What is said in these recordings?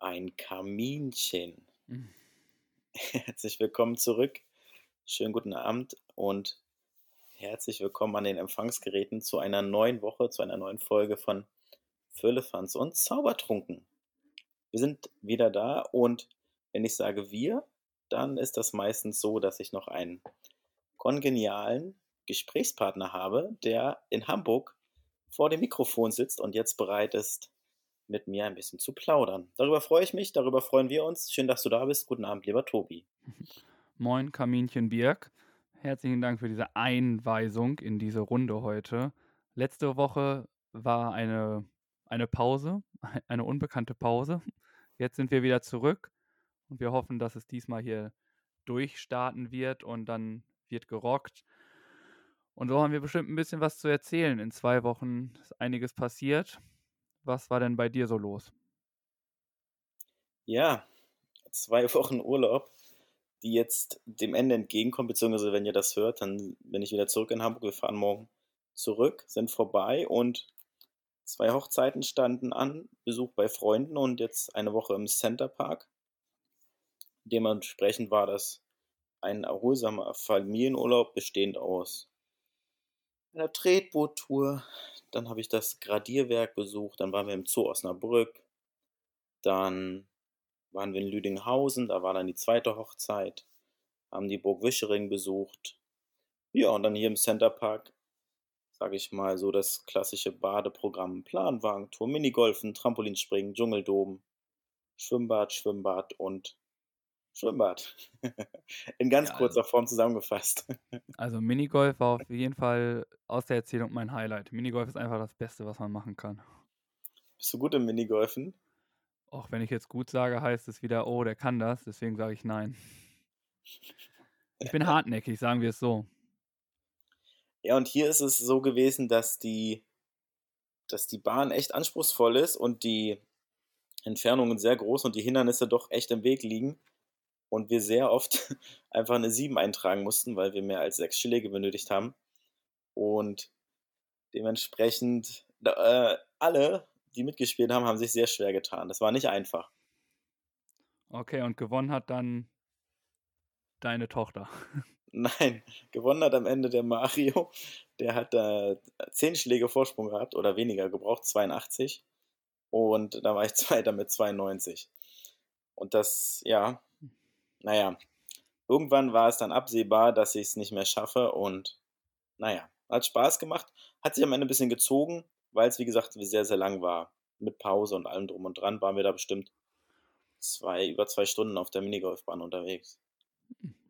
Ein Kaminchen. Mhm. Herzlich willkommen zurück. Schönen guten Abend und herzlich willkommen an den Empfangsgeräten zu einer neuen Woche, zu einer neuen Folge von Füllefanz und Zaubertrunken. Wir sind wieder da und wenn ich sage wir, dann ist das meistens so, dass ich noch einen kongenialen Gesprächspartner habe, der in Hamburg vor dem Mikrofon sitzt und jetzt bereit ist, mit mir ein bisschen zu plaudern. Darüber freue ich mich, darüber freuen wir uns. Schön, dass du da bist. Guten Abend, lieber Tobi. Moin, Kaminchen Birk. Herzlichen Dank für diese Einweisung in diese Runde heute. Letzte Woche war eine, eine Pause, eine unbekannte Pause. Jetzt sind wir wieder zurück und wir hoffen, dass es diesmal hier durchstarten wird und dann wird gerockt. Und so haben wir bestimmt ein bisschen was zu erzählen. In zwei Wochen ist einiges passiert. Was war denn bei dir so los? Ja, zwei Wochen Urlaub, die jetzt dem Ende entgegenkommen, beziehungsweise wenn ihr das hört, dann bin ich wieder zurück in Hamburg. Wir fahren morgen zurück, sind vorbei und zwei Hochzeiten standen an, Besuch bei Freunden und jetzt eine Woche im Center Park. Dementsprechend war das ein erholsamer Familienurlaub, bestehend aus einer Tretboottour, dann habe ich das Gradierwerk besucht, dann waren wir im Zoo Osnabrück, dann waren wir in Lüdinghausen, da war dann die zweite Hochzeit, haben die Burg Wischering besucht. Ja, und dann hier im Centerpark, sage ich mal, so das klassische Badeprogramm, Planwagentour, Minigolfen, Trampolinspringen, Dschungeldom, Schwimmbad, Schwimmbad und Schwimmbad. In ganz Ja, kurzer also, Form zusammengefasst. also Minigolf war auf jeden Fall aus der Erzählung mein Highlight. Minigolf ist einfach das Beste, was man machen kann. Bist du gut im Minigolfen? Auch wenn ich jetzt gut sage, heißt es wieder, oh, der kann das, deswegen sage ich nein. Ich bin hartnäckig, sagen wir es so. Ja, und hier ist es so gewesen, dass die, dass die Bahn echt anspruchsvoll ist und die Entfernungen sehr groß und die Hindernisse doch echt im Weg liegen. Und wir sehr oft einfach eine 7 eintragen mussten, weil wir mehr als sechs Schläge benötigt haben. Und dementsprechend, äh, alle, die mitgespielt haben, haben sich sehr schwer getan. Das war nicht einfach. Okay, und gewonnen hat dann deine Tochter. Nein, gewonnen hat am Ende der Mario. Der hat da 10 Schläge Vorsprung gehabt oder weniger gebraucht, 82. Und da war ich Zweiter mit 92. Und das, ja, naja, irgendwann war es dann absehbar, dass ich es nicht mehr schaffe. Und naja, hat Spaß gemacht. Hat sich am Ende ein bisschen gezogen, weil es, wie gesagt, sehr, sehr lang war. Mit Pause und allem drum und dran waren wir da bestimmt zwei, über zwei Stunden auf der Minigolfbahn unterwegs.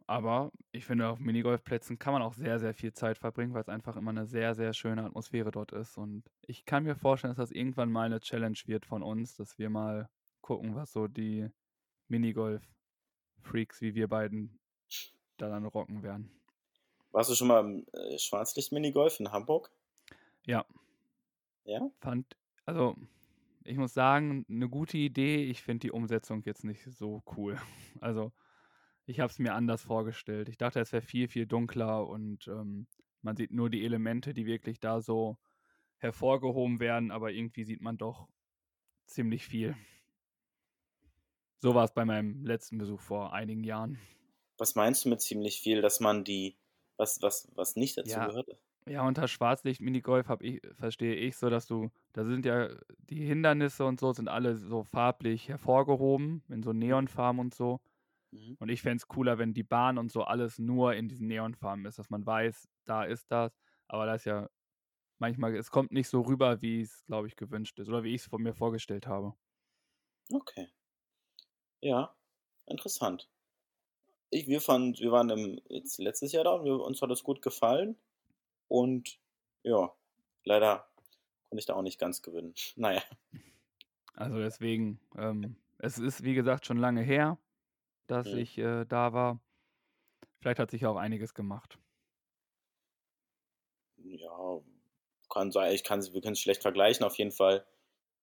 Aber ich finde, auf Minigolfplätzen kann man auch sehr, sehr viel Zeit verbringen, weil es einfach immer eine sehr, sehr schöne Atmosphäre dort ist. Und ich kann mir vorstellen, dass das irgendwann mal eine Challenge wird von uns, dass wir mal gucken, was so die Minigolf-Freaks wie wir beiden da dann rocken werden. Warst du schon mal im äh, Schwarzlicht-Minigolf in Hamburg? Ja, Ja? fand, also ich muss sagen, eine gute Idee. Ich finde die Umsetzung jetzt nicht so cool. Also ich habe es mir anders vorgestellt. Ich dachte, es wäre viel, viel dunkler und ähm, man sieht nur die Elemente, die wirklich da so hervorgehoben werden, aber irgendwie sieht man doch ziemlich viel. So war es bei meinem letzten Besuch vor einigen Jahren. Was meinst du mit ziemlich viel, dass man die, was, was, was nicht dazu Ja, gehört? ja, unter Schwarzlicht-Minigolf habe ich, verstehe ich so, dass du, da sind ja die Hindernisse und so, sind alle so farblich hervorgehoben, in so Neonfarben und so. Mhm. Und ich fände es cooler, wenn die Bahn und so alles nur in diesen Neonfarben ist, dass man weiß, da ist das. Aber das ist ja manchmal, es kommt nicht so rüber, wie es, glaube ich, gewünscht ist oder wie ich es von mir vorgestellt habe. Okay. Ja, interessant. Ich, wir, fand, wir waren im, jetzt letztes Jahr da und wir, uns hat es gut gefallen. Und ja, leider konnte ich da auch nicht ganz gewinnen. Naja. Also deswegen, ähm, es ist wie gesagt schon lange her. dass Mhm. ich äh, da war. Vielleicht hat sich auch einiges gemacht. Ja, kann sein. Ich kann, wir können es schlecht vergleichen, auf jeden Fall.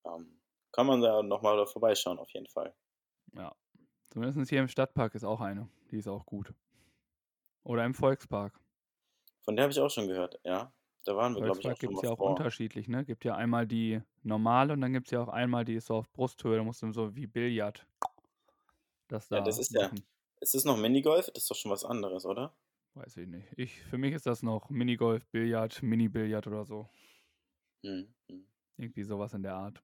Ähm, kann man da nochmal vorbeischauen, auf jeden Fall. Ja. Zumindest hier im Stadtpark ist auch eine. Die ist auch gut. Oder im Volkspark. Von der habe ich auch schon gehört, ja. Da waren wir, glaube ich, auch gibt es ja auch vor. unterschiedlich, ne? Gibt ja einmal die normale und dann gibt es ja auch einmal, die ist so auf Brusthöhe. Da musst du so wie Billard das Ja, da das ist ja. Ist das noch Minigolf? Das ist doch schon was anderes, oder? Weiß ich nicht. Ich, für mich ist das noch Minigolf, Billard, Mini-Billard oder so. Hm, hm. Irgendwie sowas in der Art.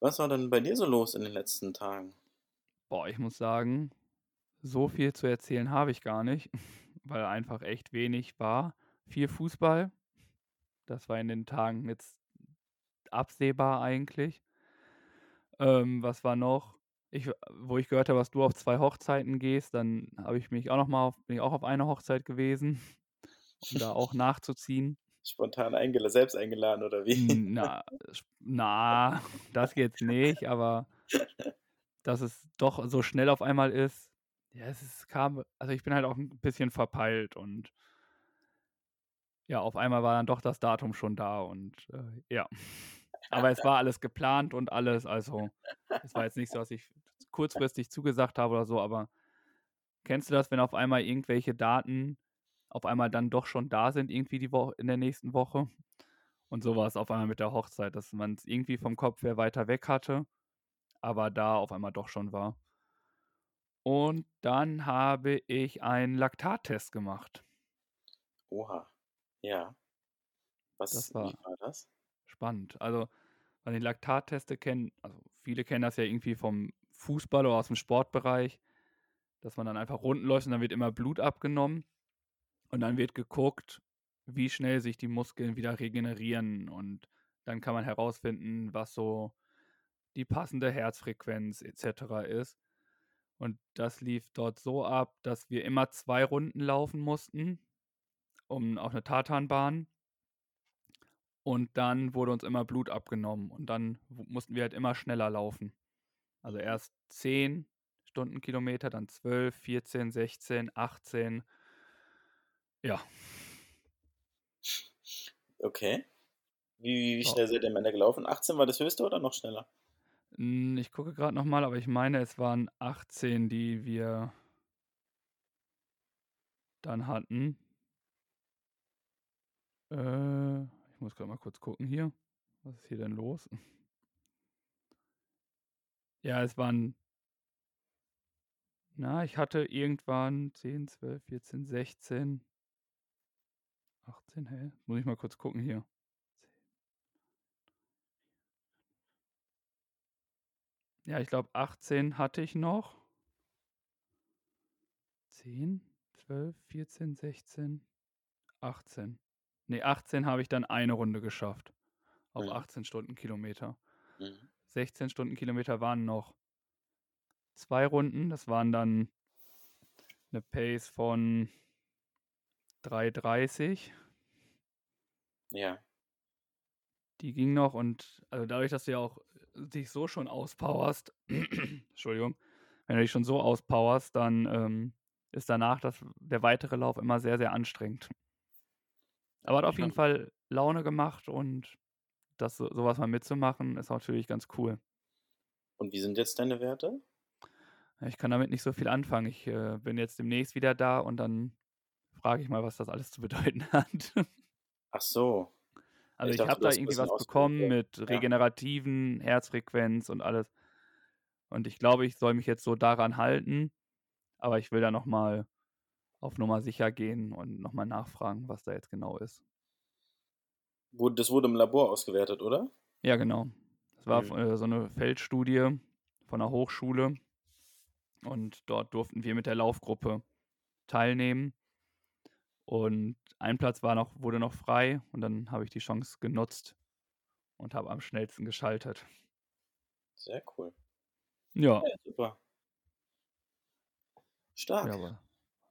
Was war denn bei dir so los in den letzten Tagen? Boah, ich muss sagen, so viel zu erzählen habe ich gar nicht, weil einfach echt wenig war. Viel Fußball. Das war in den Tagen jetzt absehbar eigentlich. Ähm, was war noch? Ich, wo ich gehört habe, dass du auf zwei Hochzeiten gehst, dann habe ich mich auch noch mal auf, bin ich auch auf eine Hochzeit gewesen, um da auch nachzuziehen. Spontan eingeladen, selbst eingeladen oder wie? Na, na, das jetzt nicht, aber dass es doch so schnell auf einmal ist. Ja, es ist, kam, also ich bin halt auch ein bisschen verpeilt und ja, auf einmal war dann doch das Datum schon da und äh, ja. Aber es war alles geplant und alles, also es war jetzt nicht so, dass ich kurzfristig zugesagt habe oder so, aber kennst du das, wenn auf einmal irgendwelche Daten auf einmal dann doch schon da sind, irgendwie die Woche in der nächsten Woche? Und so war es auf einmal mit der Hochzeit, dass man es irgendwie vom Kopf her weiter weg hatte, aber da auf einmal doch schon war. Und dann habe ich einen Laktattest gemacht. Oha. Ja. Was, Das war war das? spannend. Also, man die Laktatteste kennen, also viele kennen das ja irgendwie vom Fußball oder aus dem Sportbereich, dass man dann einfach Runden läuft und dann wird immer Blut abgenommen und dann wird geguckt, wie schnell sich die Muskeln wieder regenerieren und dann kann man herausfinden, was so die passende Herzfrequenz etc. ist. Und das lief dort so ab, dass wir immer zwei Runden laufen mussten, um auf eine Tatanbahn. Und dann wurde uns immer Blut abgenommen und dann mussten wir halt immer schneller laufen. Also erst 10 Stundenkilometer, dann 12, 14, 16, 18. Ja, Okay. Wie, wie schnell seid ihr Männer gelaufen? 18 war das höchste oder noch schneller? Hm, Ich gucke gerade nochmal, aber ich meine, es waren 18, die wir dann hatten. Äh, ich muss gerade mal kurz gucken hier. Was ist hier denn los? Ja, es waren, na, ich hatte irgendwann 10, 12, 14, 16, 18, hä? Muss ich mal kurz gucken hier. Ja, ich glaube 18 hatte ich noch. 10, 12, 14, 16, 18. Ne, 18 habe ich dann eine Runde geschafft. Auf Mhm. 18 Stundenkilometer. Mhm. 16 Stundenkilometer waren noch zwei Runden. Das waren dann eine Pace von 3,30. Ja. Die ging noch und also dadurch, dass du ja auch dich so schon auspowerst, Entschuldigung, wenn du dich schon so auspowerst, dann ähm, ist danach das, der weitere Lauf immer sehr, sehr anstrengend. Aber hat auf jeden. Fall Laune gemacht und das so- sowas mal mitzumachen, ist natürlich ganz cool. Und wie sind jetzt deine Werte? Ich kann damit nicht so viel anfangen. Ich äh, bin jetzt demnächst wieder da und dann frage ich mal, was das alles zu bedeuten hat. Ach so. Also Ich ich habe da irgendwie was bekommen mit regenerativen Herzfrequenz und alles. Und ich glaube, ich soll mich jetzt so daran halten. Aber ich will da nochmal auf Nummer sicher gehen und nochmal nachfragen, was da jetzt genau ist. Das wurde im Labor ausgewertet, oder? Ja, genau. Das war Mhm. äh, so eine Feldstudie von einer Hochschule. Und dort durften wir mit der Laufgruppe teilnehmen. Und ein Platz war noch, wurde noch frei und dann habe ich die Chance genutzt und habe am schnellsten geschaltet. Sehr cool. Ja, Ja, super. Stark. ja aber,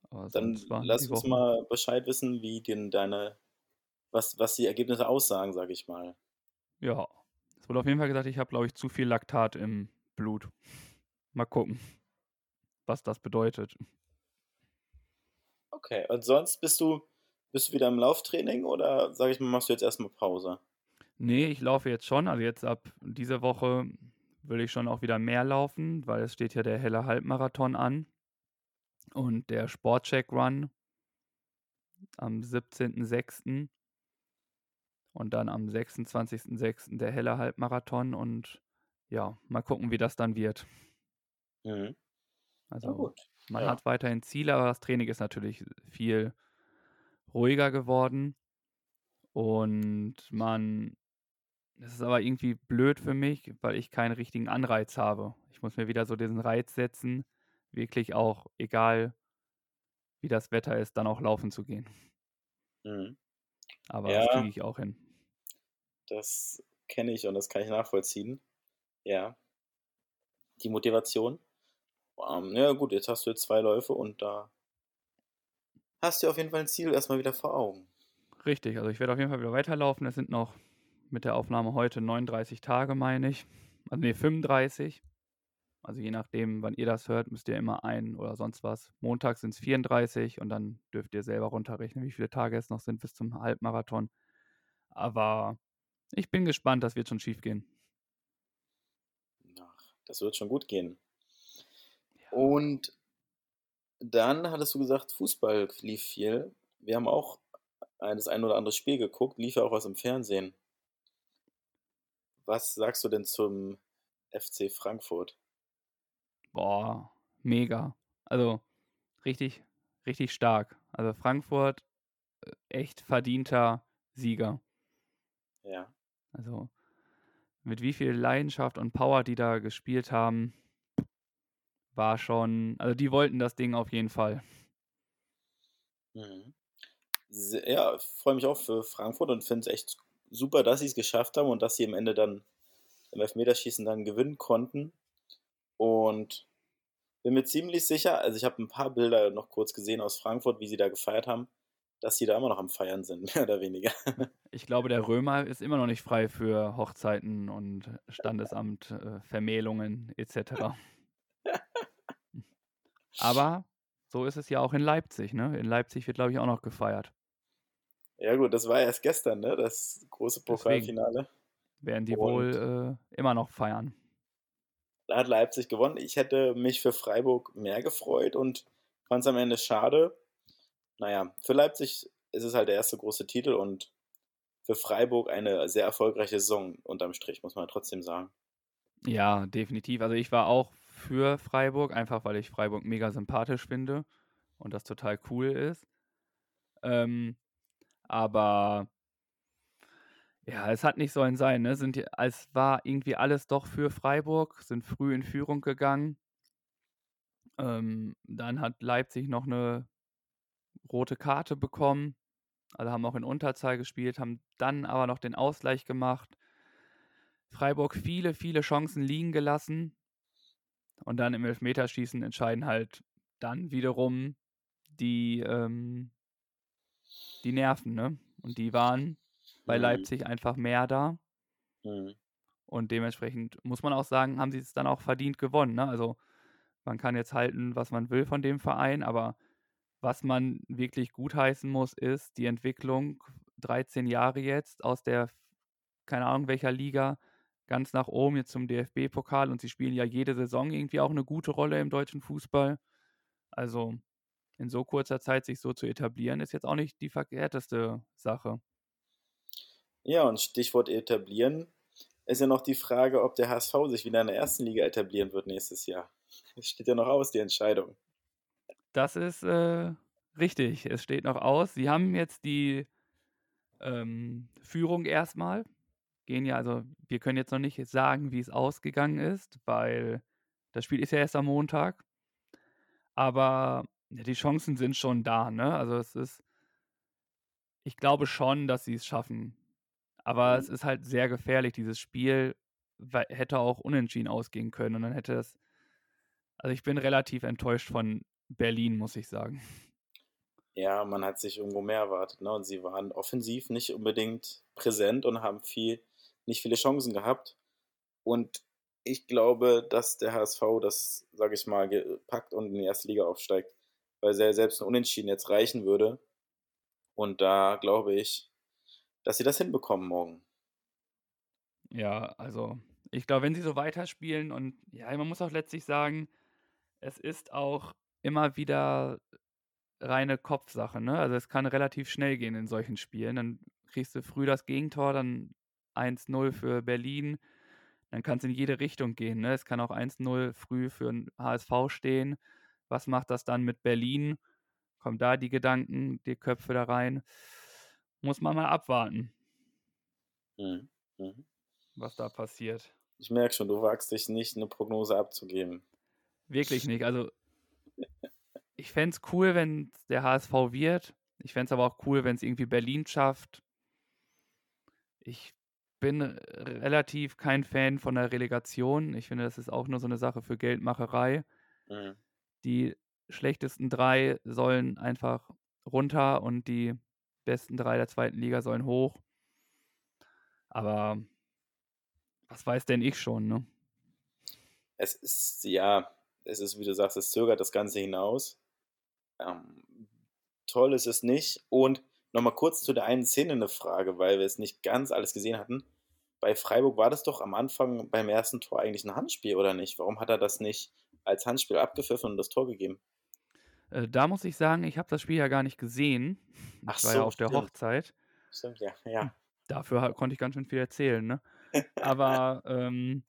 aber Dann lass uns mal Bescheid wissen, wie denn deine, was, was die Ergebnisse aussagen, sage ich mal. Ja, es wurde auf jeden Fall gesagt, ich habe, glaube ich, zu viel Laktat im Blut. mal gucken, was das bedeutet. Okay, und sonst bist du, bist du wieder im Lauftraining oder sage ich mal, machst du jetzt erstmal Pause? Nee, ich laufe jetzt schon. Also jetzt ab dieser Woche will ich schon auch wieder mehr laufen, weil es steht ja der helle Halbmarathon an und der Sportcheck Run am 17.06. und dann am 26.06. der helle Halbmarathon und ja, mal gucken, wie das dann wird. Mhm. Also gut. Man Ja. hat weiterhin Ziele, aber das Training ist natürlich viel ruhiger geworden und man es ist aber irgendwie blöd für mich, weil ich keinen richtigen Anreiz habe. Ich muss mir wieder so diesen Reiz setzen, wirklich auch, egal wie das Wetter ist, dann auch laufen zu gehen. Mhm. Aber das Ja. kriege ich auch hin. Das kenne ich und das kann ich nachvollziehen. Ja. Die Motivation. Ähm, ja, gut, jetzt hast du jetzt zwei Läufe und da hast du auf jeden Fall ein Ziel erstmal wieder vor Augen. Richtig, also ich werde auf jeden Fall wieder weiterlaufen. Es sind noch mit der Aufnahme heute 39 Tage, meine ich. Also nee, 35. Also je nachdem, wann ihr das hört, müsst ihr immer ein oder sonst was. Montag sind es 34 und dann dürft ihr selber runterrechnen, wie viele Tage es noch sind bis zum Halbmarathon. Aber ich bin gespannt, das wird schon schief gehen. Ach, das wird schon gut gehen. Und dann hattest du gesagt, Fußball lief viel. Wir haben auch ein- das ein oder andere Spiel geguckt, lief ja auch was im Fernsehen. Was sagst du denn zum FC Frankfurt? Boah, mega. Also richtig, richtig stark. Also Frankfurt, äh, echt verdienter Sieger. Ja. Also mit wie viel Leidenschaft und Power die da gespielt haben, war schon, also die wollten das Ding auf jeden Fall. Mhm. Ja, ich freue mich auch für Frankfurt und finde es echt super, dass sie es geschafft haben und dass sie am Ende dann im Elfmeterschießen dann gewinnen konnten. Und bin mir ziemlich sicher, also ich habe ein paar Bilder noch kurz gesehen aus Frankfurt, wie sie da gefeiert haben, dass sie da immer noch am Feiern sind, mehr oder weniger. Ich glaube, der Römer ist immer noch nicht frei für Hochzeiten und Standesamt, äh, Vermählungen etc. Aber so ist es ja auch in Leipzig, ne? In Leipzig wird, glaube ich, auch noch gefeiert. Ja gut, das war erst gestern, ne? Das große Deswegen. Pokalfinale. Werden die Und- wohl äh, immer noch feiern. Da hat Leipzig gewonnen. Ich hätte mich für Freiburg mehr gefreut und fand es am Ende schade. Naja, für Leipzig ist es halt der erste große Titel und für Freiburg eine sehr erfolgreiche Saison unterm Strich, muss man trotzdem sagen. Ja, definitiv. Also ich war auch für Freiburg, einfach weil ich Freiburg mega sympathisch finde und das total cool ist. Ähm, aber ja, es hat nicht sollen sein, ne? Sind es war irgendwie alles doch für Freiburg, sind früh in Führung gegangen. Ähm, dann hat Leipzig noch eine rote Karte bekommen. Also haben auch in Unterzahl gespielt, haben dann aber noch den Ausgleich gemacht. Freiburg viele, viele Chancen liegen gelassen. Und dann im Elfmeterschießen entscheiden halt dann wiederum die, ähm, die Nerven, ne? Und die waren bei Mhm. Leipzig einfach mehr da. Mhm. Und dementsprechend muss man auch sagen, haben sie es dann auch verdient gewonnen. Ne? Also man kann jetzt halten, was man will von dem Verein, aber was man wirklich gutheißen muss, ist die Entwicklung 13 Jahre jetzt aus der, keine Ahnung welcher Liga, ganz nach oben jetzt zum DFB-Pokal und sie spielen ja jede Saison irgendwie auch eine gute Rolle im deutschen Fußball. Also in so kurzer Zeit sich so zu etablieren, ist jetzt auch nicht die verkehrteste Sache. Ja, und Stichwort etablieren ist ja noch die Frage, ob der HSV sich wieder in der ersten Liga etablieren wird nächstes Jahr. Das steht ja noch aus, die Entscheidung. Das ist äh, richtig. Es steht noch aus. Sie haben jetzt die ähm, Führung erstmal. Gehen ja, also wir können jetzt noch nicht sagen, wie es ausgegangen ist, weil das Spiel ist ja erst am Montag. Aber ja, die Chancen sind schon da, ne? Also es ist, ich glaube schon, dass sie es schaffen. Aber Mhm. es ist halt sehr gefährlich. Dieses Spiel hätte auch unentschieden ausgehen können und dann hätte es. Also ich bin relativ enttäuscht von Berlin, muss ich sagen. Ja, man hat sich irgendwo mehr erwartet, ne? Und sie waren offensiv nicht unbedingt präsent und haben viel, nicht viele Chancen gehabt. Und ich glaube, dass der HSV das, sage ich mal, packt und in die erste Liga aufsteigt, weil selbst ein Unentschieden jetzt reichen würde. Und da glaube ich, dass sie das hinbekommen morgen. Ja, also ich glaube, wenn sie so weiterspielen und ja, man muss auch letztlich sagen, es ist auch immer wieder reine Kopfsache, ne? Also es kann relativ schnell gehen in solchen Spielen. Dann kriegst du früh das Gegentor, dann 1-0 für Berlin. Dann kann es in jede Richtung gehen. Ne? Es kann auch 1-0 früh für den HSV stehen. Was macht das dann mit Berlin? Kommen da die Gedanken, die Köpfe da rein? Muss man mal abwarten, Mhm. Mhm. was da passiert. Ich merke schon, du wagst dich nicht, eine Prognose abzugeben. Wirklich nicht. Also, ich fände es cool, wenn es der HSV wird. Ich fände es aber auch cool, wenn es irgendwie Berlin schafft. Ich bin relativ kein Fan von der Relegation. Ich finde, das ist auch nur so eine Sache für Geldmacherei. Mhm. Die schlechtesten drei sollen einfach runter und die besten drei der zweiten Liga sollen hoch. Aber was weiß denn ich schon, ne? Es ist, ja, es ist, wie du sagst, es zögert das Ganze hinaus. Ähm, toll ist es nicht. Und nochmal kurz zu der einen Szene eine Frage, weil wir es nicht ganz alles gesehen hatten. Bei Freiburg war das doch am Anfang beim ersten Tor eigentlich ein Handspiel, oder nicht? Warum hat er das nicht als Handspiel abgepfiffen und das Tor gegeben? Äh, da muss ich sagen, ich habe das Spiel ja gar nicht gesehen. Ich Ach war ja so, auf der stimmt. Hochzeit. Stimmt, ja. ja. Dafür konnte ich ganz schön viel erzählen, ne? Aber ähm,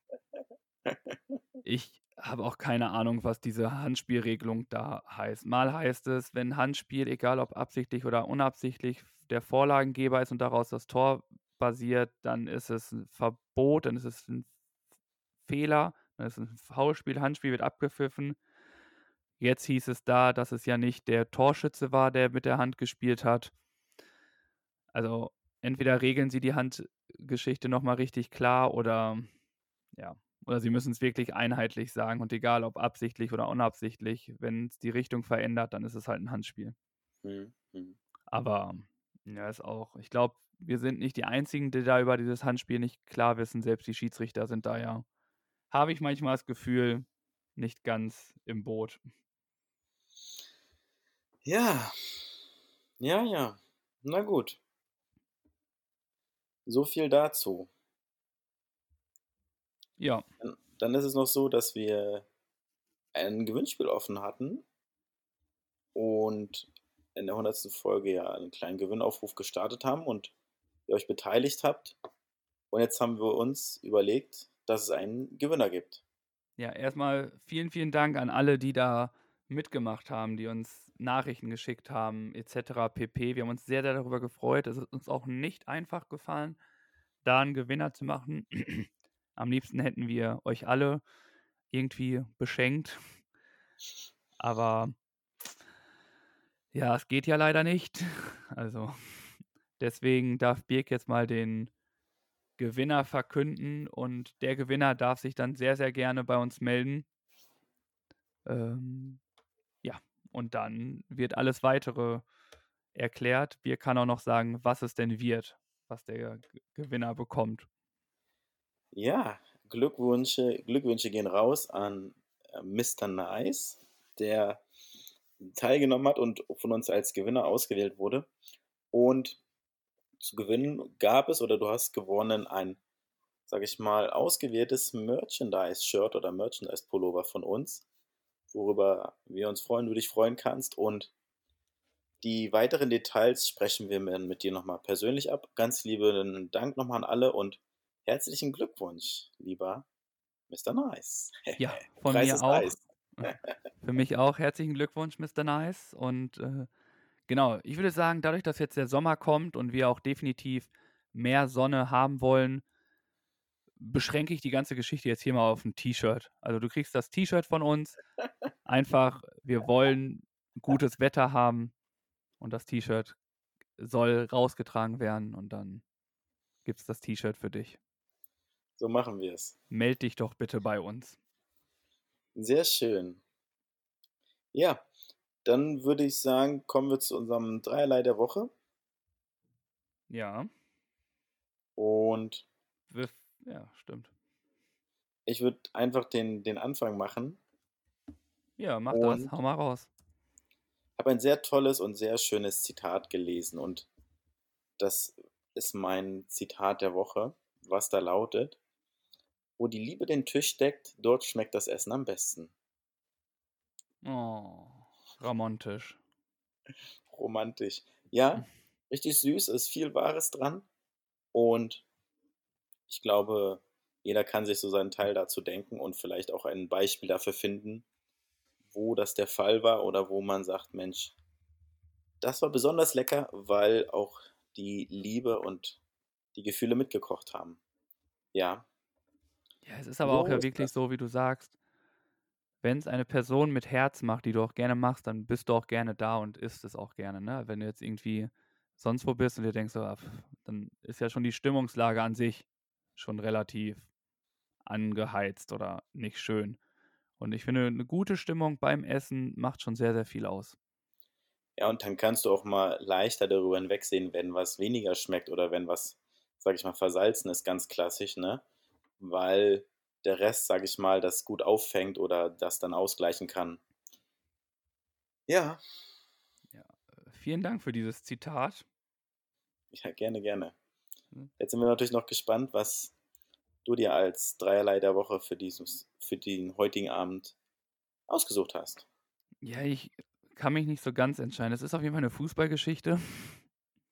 ich habe auch keine Ahnung, was diese Handspielregelung da heißt. Mal heißt es, wenn Handspiel, egal ob absichtlich oder unabsichtlich, der Vorlagengeber ist und daraus das Tor basiert, dann ist es ein Verbot, dann ist es ein Fehler, dann ist es ein Foulspiel, Handspiel wird abgepfiffen. Jetzt hieß es da, dass es ja nicht der Torschütze war, der mit der Hand gespielt hat. Also entweder regeln sie die Handgeschichte nochmal richtig klar oder ja, oder sie müssen es wirklich einheitlich sagen und egal ob absichtlich oder unabsichtlich, wenn es die Richtung verändert, dann ist es halt ein Handspiel. Mhm. Mhm. Aber ja, ist auch, ich glaube, wir sind nicht die Einzigen, die da über dieses Handspiel nicht klar wissen. Selbst die Schiedsrichter sind da ja, habe ich manchmal das Gefühl, nicht ganz im Boot. Ja. Ja, ja. Na gut. So viel dazu. Ja, Dann, dann ist es noch so, dass wir ein Gewinnspiel offen hatten und in der 100. Folge ja einen kleinen Gewinnaufruf gestartet haben und ihr euch beteiligt habt. Und jetzt haben wir uns überlegt, dass es einen Gewinner gibt. ja, erstmal vielen, vielen Dank an alle, die da mitgemacht haben, die uns Nachrichten geschickt haben, etc. pp. Wir haben uns sehr, sehr darüber gefreut. Es ist uns auch nicht einfach gefallen, da einen Gewinner zu machen. Am liebsten hätten wir euch alle irgendwie beschenkt. Aber ja, es geht ja leider nicht. Also deswegen darf Birk jetzt mal den Gewinner verkünden und der Gewinner darf sich dann sehr, sehr gerne bei uns melden. Ähm, ja, und dann wird alles weitere erklärt. Birk kann auch noch sagen, was es denn wird, was der Gewinner bekommt. Ja, Glückwünsche, Glückwünsche gehen raus an äh, Mr. Nice, der teilgenommen hat und von uns als Gewinner ausgewählt wurde. Und zu gewinnen gab es oder du hast gewonnen ein, sag ich mal, ausgewähltes Merchandise-Shirt oder Merchandise-Pullover von uns, worüber wir uns freuen, du dich freuen kannst. Und die weiteren Details sprechen wir mit, mit dir nochmal persönlich ab. Ganz lieben Dank nochmal an alle und herzlichen Glückwunsch, lieber Mr. Nice. Ja, von mir auch. nice. Für mich auch herzlichen Glückwunsch, Mr. Nice. Und äh, genau, ich würde sagen, dadurch, dass jetzt der Sommer kommt und wir auch definitiv mehr Sonne haben wollen, beschränke ich die ganze Geschichte jetzt hier mal auf ein T-Shirt. Also du kriegst das T-Shirt von uns. Einfach, wir wollen gutes Wetter haben und das T-Shirt soll rausgetragen werden und dann gibt es das T-Shirt für dich. So machen wir es. Meld dich doch bitte bei uns. Sehr schön. Ja, dann würde ich sagen, kommen wir zu unserem Dreierlei der Woche. Ja, Und ja, stimmt. ich würde einfach den, den Anfang machen. Ja, mach das. Hau mal raus. Ich habe ein sehr tolles und sehr schönes Zitat gelesen und das ist mein Zitat der Woche, was da lautet: Wo die Liebe den Tisch deckt, dort schmeckt das Essen am besten. Oh, romantisch. Romantisch. Ja, richtig süß, ist viel Wahres dran. Und ich glaube, jeder kann sich so seinen Teil dazu denken und vielleicht auch ein Beispiel dafür finden, wo das der Fall war oder wo man sagt, Mensch, das war besonders lecker, weil auch die Liebe und die Gefühle mitgekocht haben. Ja. Ja, es ist aber so auch ja wirklich das. so, wie du sagst, wenn es eine Person mit Herz macht, die du auch gerne machst, dann bist du auch gerne da und isst es auch gerne. Ne? Wenn du jetzt irgendwie sonst wo bist und dir denkst, so, ah, dann ist ja schon die Stimmungslage an sich schon relativ angeheizt oder nicht schön. Und ich finde, eine gute Stimmung beim Essen macht schon sehr, sehr viel aus. Ja, und dann kannst du auch mal leichter darüber hinwegsehen, wenn was weniger schmeckt oder wenn was, sag ich mal, versalzen ist, ganz klassisch, ne? Weil der Rest, sag ich mal, das gut auffängt oder das dann ausgleichen kann. Ja. Ja, äh, vielen Dank für dieses Zitat. Ja, gerne, gerne. Hm. Jetzt sind wir natürlich noch gespannt, was du dir als Dreierlei der Woche für, dieses, für den heutigen Abend ausgesucht hast. Ja, ich kann mich nicht so ganz entscheiden. Es ist auf jeden Fall eine Fußballgeschichte.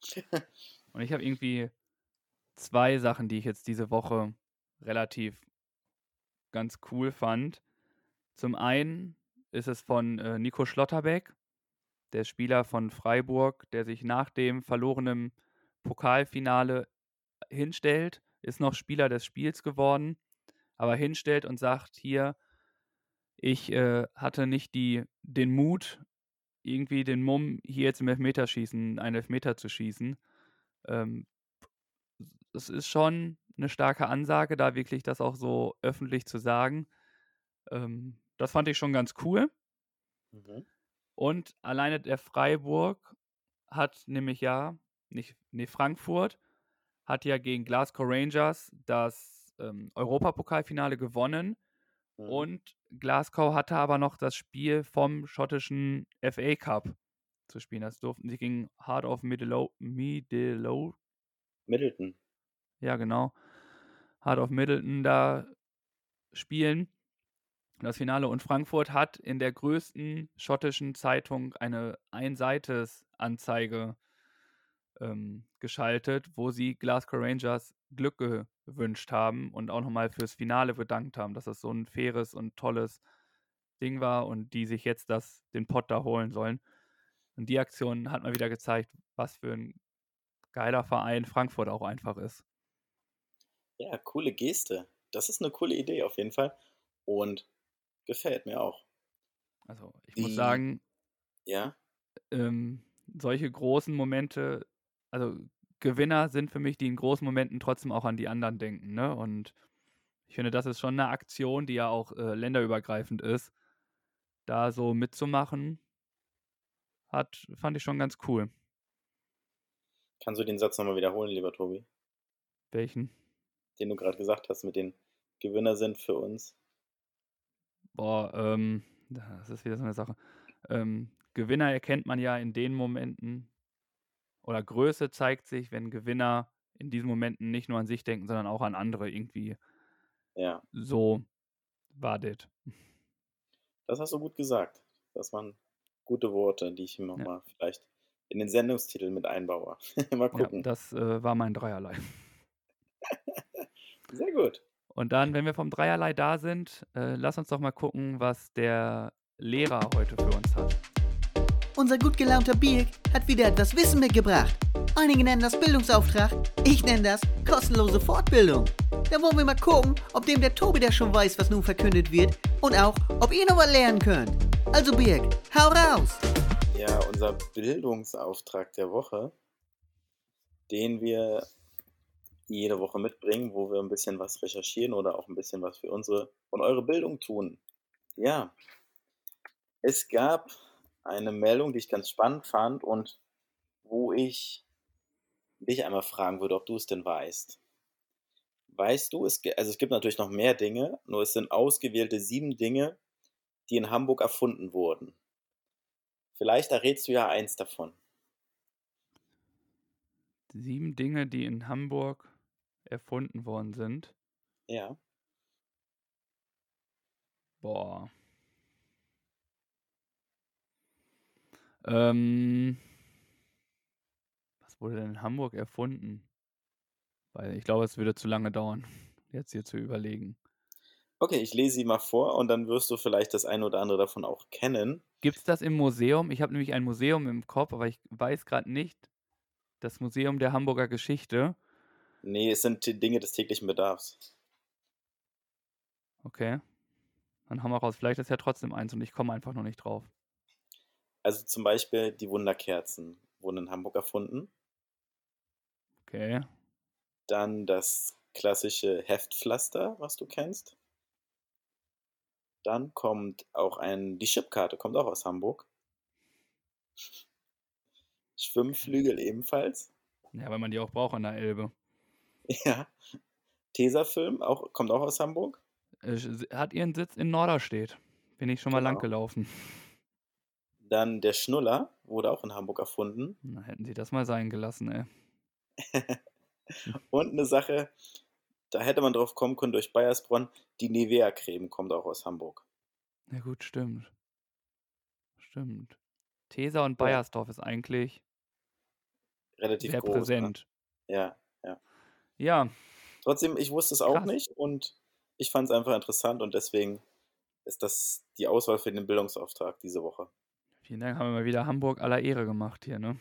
Und ich habe irgendwie zwei Sachen, die ich jetzt diese Woche relativ ganz cool fand. Zum einen ist es von äh, Nico Schlotterbeck, der Spieler von Freiburg, der sich nach dem verlorenen Pokalfinale hinstellt ist noch Spieler des Spiels geworden, aber hinstellt und sagt, hier, ich äh, hatte nicht die, den Mut, irgendwie den Mumm, hier jetzt im Elfmeterschießen, einen Elfmeter zu schießen. Ähm, es ist schon eine starke Ansage, da wirklich das auch so öffentlich zu sagen. Ähm, das fand ich schon ganz cool. Mhm. Und alleine der Freiburg hat nämlich ja, nicht, nee, Frankfurt hat ja gegen Glasgow Rangers das ähm, Europapokalfinale gewonnen. Mhm. Und Glasgow hatte aber noch das Spiel vom schottischen FA Cup zu spielen. Das durften sie gegen Heart of Middle Middle Middleton. Ja, genau. Heart of Middleton da spielen. Das Finale. Und Frankfurt hat in der größten schottischen Zeitung eine Einseites-Anzeige ähm, geschaltet, wo sie Glasgow Rangers Glück gewünscht haben und auch nochmal fürs Finale bedankt haben, dass das so ein faires und tolles Ding war und die sich jetzt das, den Pott da holen sollen. Und die Aktion hat mal wieder gezeigt, was für ein geiler Verein Frankfurt auch einfach ist. Ja, coole Geste. Das ist eine coole Idee auf jeden Fall und gefällt mir auch. Also ich die, muss sagen, ja, ähm, solche großen Momente also Gewinner sind für mich, die in großen Momenten trotzdem auch an die anderen denken. Ne? Und ich finde, das ist schon eine Aktion, die ja auch äh, länderübergreifend ist. Da so mitzumachen, hat, fand ich schon ganz cool. Kannst du den Satz nochmal wiederholen, lieber Tobi? Welchen? Den du gerade gesagt hast, mit den Gewinner sind für uns. Boah, ähm, das ist wieder so eine Sache. Ähm, Gewinner erkennt man ja in den Momenten, oder Größe zeigt sich, wenn Gewinner in diesen Momenten nicht nur an sich denken, sondern auch an andere irgendwie. Ja. So war das. Das hast du gut gesagt. Das waren gute Worte, die ich immer ja. mal vielleicht in den Sendungstitel mit einbaue. mal gucken. Ja, das äh, war mein Dreierlei. Sehr gut. Und dann, wenn wir vom Dreierlei da sind, äh, lass uns doch mal gucken, was der Lehrer heute für uns hat. Unser gut gelaunter Birk hat wieder etwas Wissen mitgebracht. Einige nennen das Bildungsauftrag, ich nenne das kostenlose Fortbildung. Da wollen wir mal gucken, ob dem der Tobi da schon weiß, was nun verkündet wird und auch, ob ihr noch was lernen könnt. Also Birk, hau raus! Ja, unser Bildungsauftrag der Woche, den wir jede Woche mitbringen, wo wir ein bisschen was recherchieren oder auch ein bisschen was für unsere und eure Bildung tun. Ja, es gab eine Meldung, die ich ganz spannend fand und wo ich dich einmal fragen würde, ob du es denn weißt. Weißt du, es, also es gibt natürlich noch mehr Dinge, nur es sind ausgewählte sieben Dinge, die in Hamburg erfunden wurden. Vielleicht errätst du ja eins davon. Sieben Dinge, die in Hamburg erfunden worden sind. Ja. Boah. Ähm, was wurde denn in Hamburg erfunden? Weil ich glaube, es würde zu lange dauern, jetzt hier zu überlegen. Okay, ich lese sie mal vor und dann wirst du vielleicht das eine oder andere davon auch kennen. Gibt es das im Museum? Ich habe nämlich ein Museum im Kopf, aber ich weiß gerade nicht. Das Museum der Hamburger Geschichte. Nee, es sind Dinge des täglichen Bedarfs. Okay. Dann haben wir raus. Vielleicht ist ja trotzdem eins und ich komme einfach noch nicht drauf. Also zum Beispiel die Wunderkerzen wurden in Hamburg erfunden. Okay. Dann das klassische Heftpflaster, was du kennst. Dann kommt auch ein, die Chipkarte kommt auch aus Hamburg. Schwimmflügel ebenfalls. Ja, weil man die auch braucht an der Elbe. Ja. Tesafilm auch, kommt auch aus Hamburg. Äh, Hat ihren Sitz in Norderstedt. Bin ich schon mal lang Genau. gelaufen. Dann der Schnuller wurde auch in Hamburg erfunden. Na, hätten sie das mal sein gelassen, ey. Und eine Sache, da hätte man drauf kommen können durch Bayersbronn, die Nivea-Creme kommt auch aus Hamburg. Ja gut, stimmt. Stimmt. Tesa und. Bayersdorf ist eigentlich Relativ sehr groß. Ne? präsent. Ja, ja. Ja, Trotzdem, ich wusste es auch Krass. nicht und ich fand es einfach interessant und deswegen ist das die Auswahl für den Bildungsauftrag diese Woche. vielen Dank, haben wir mal wieder Hamburg aller Ehre gemacht hier, ne?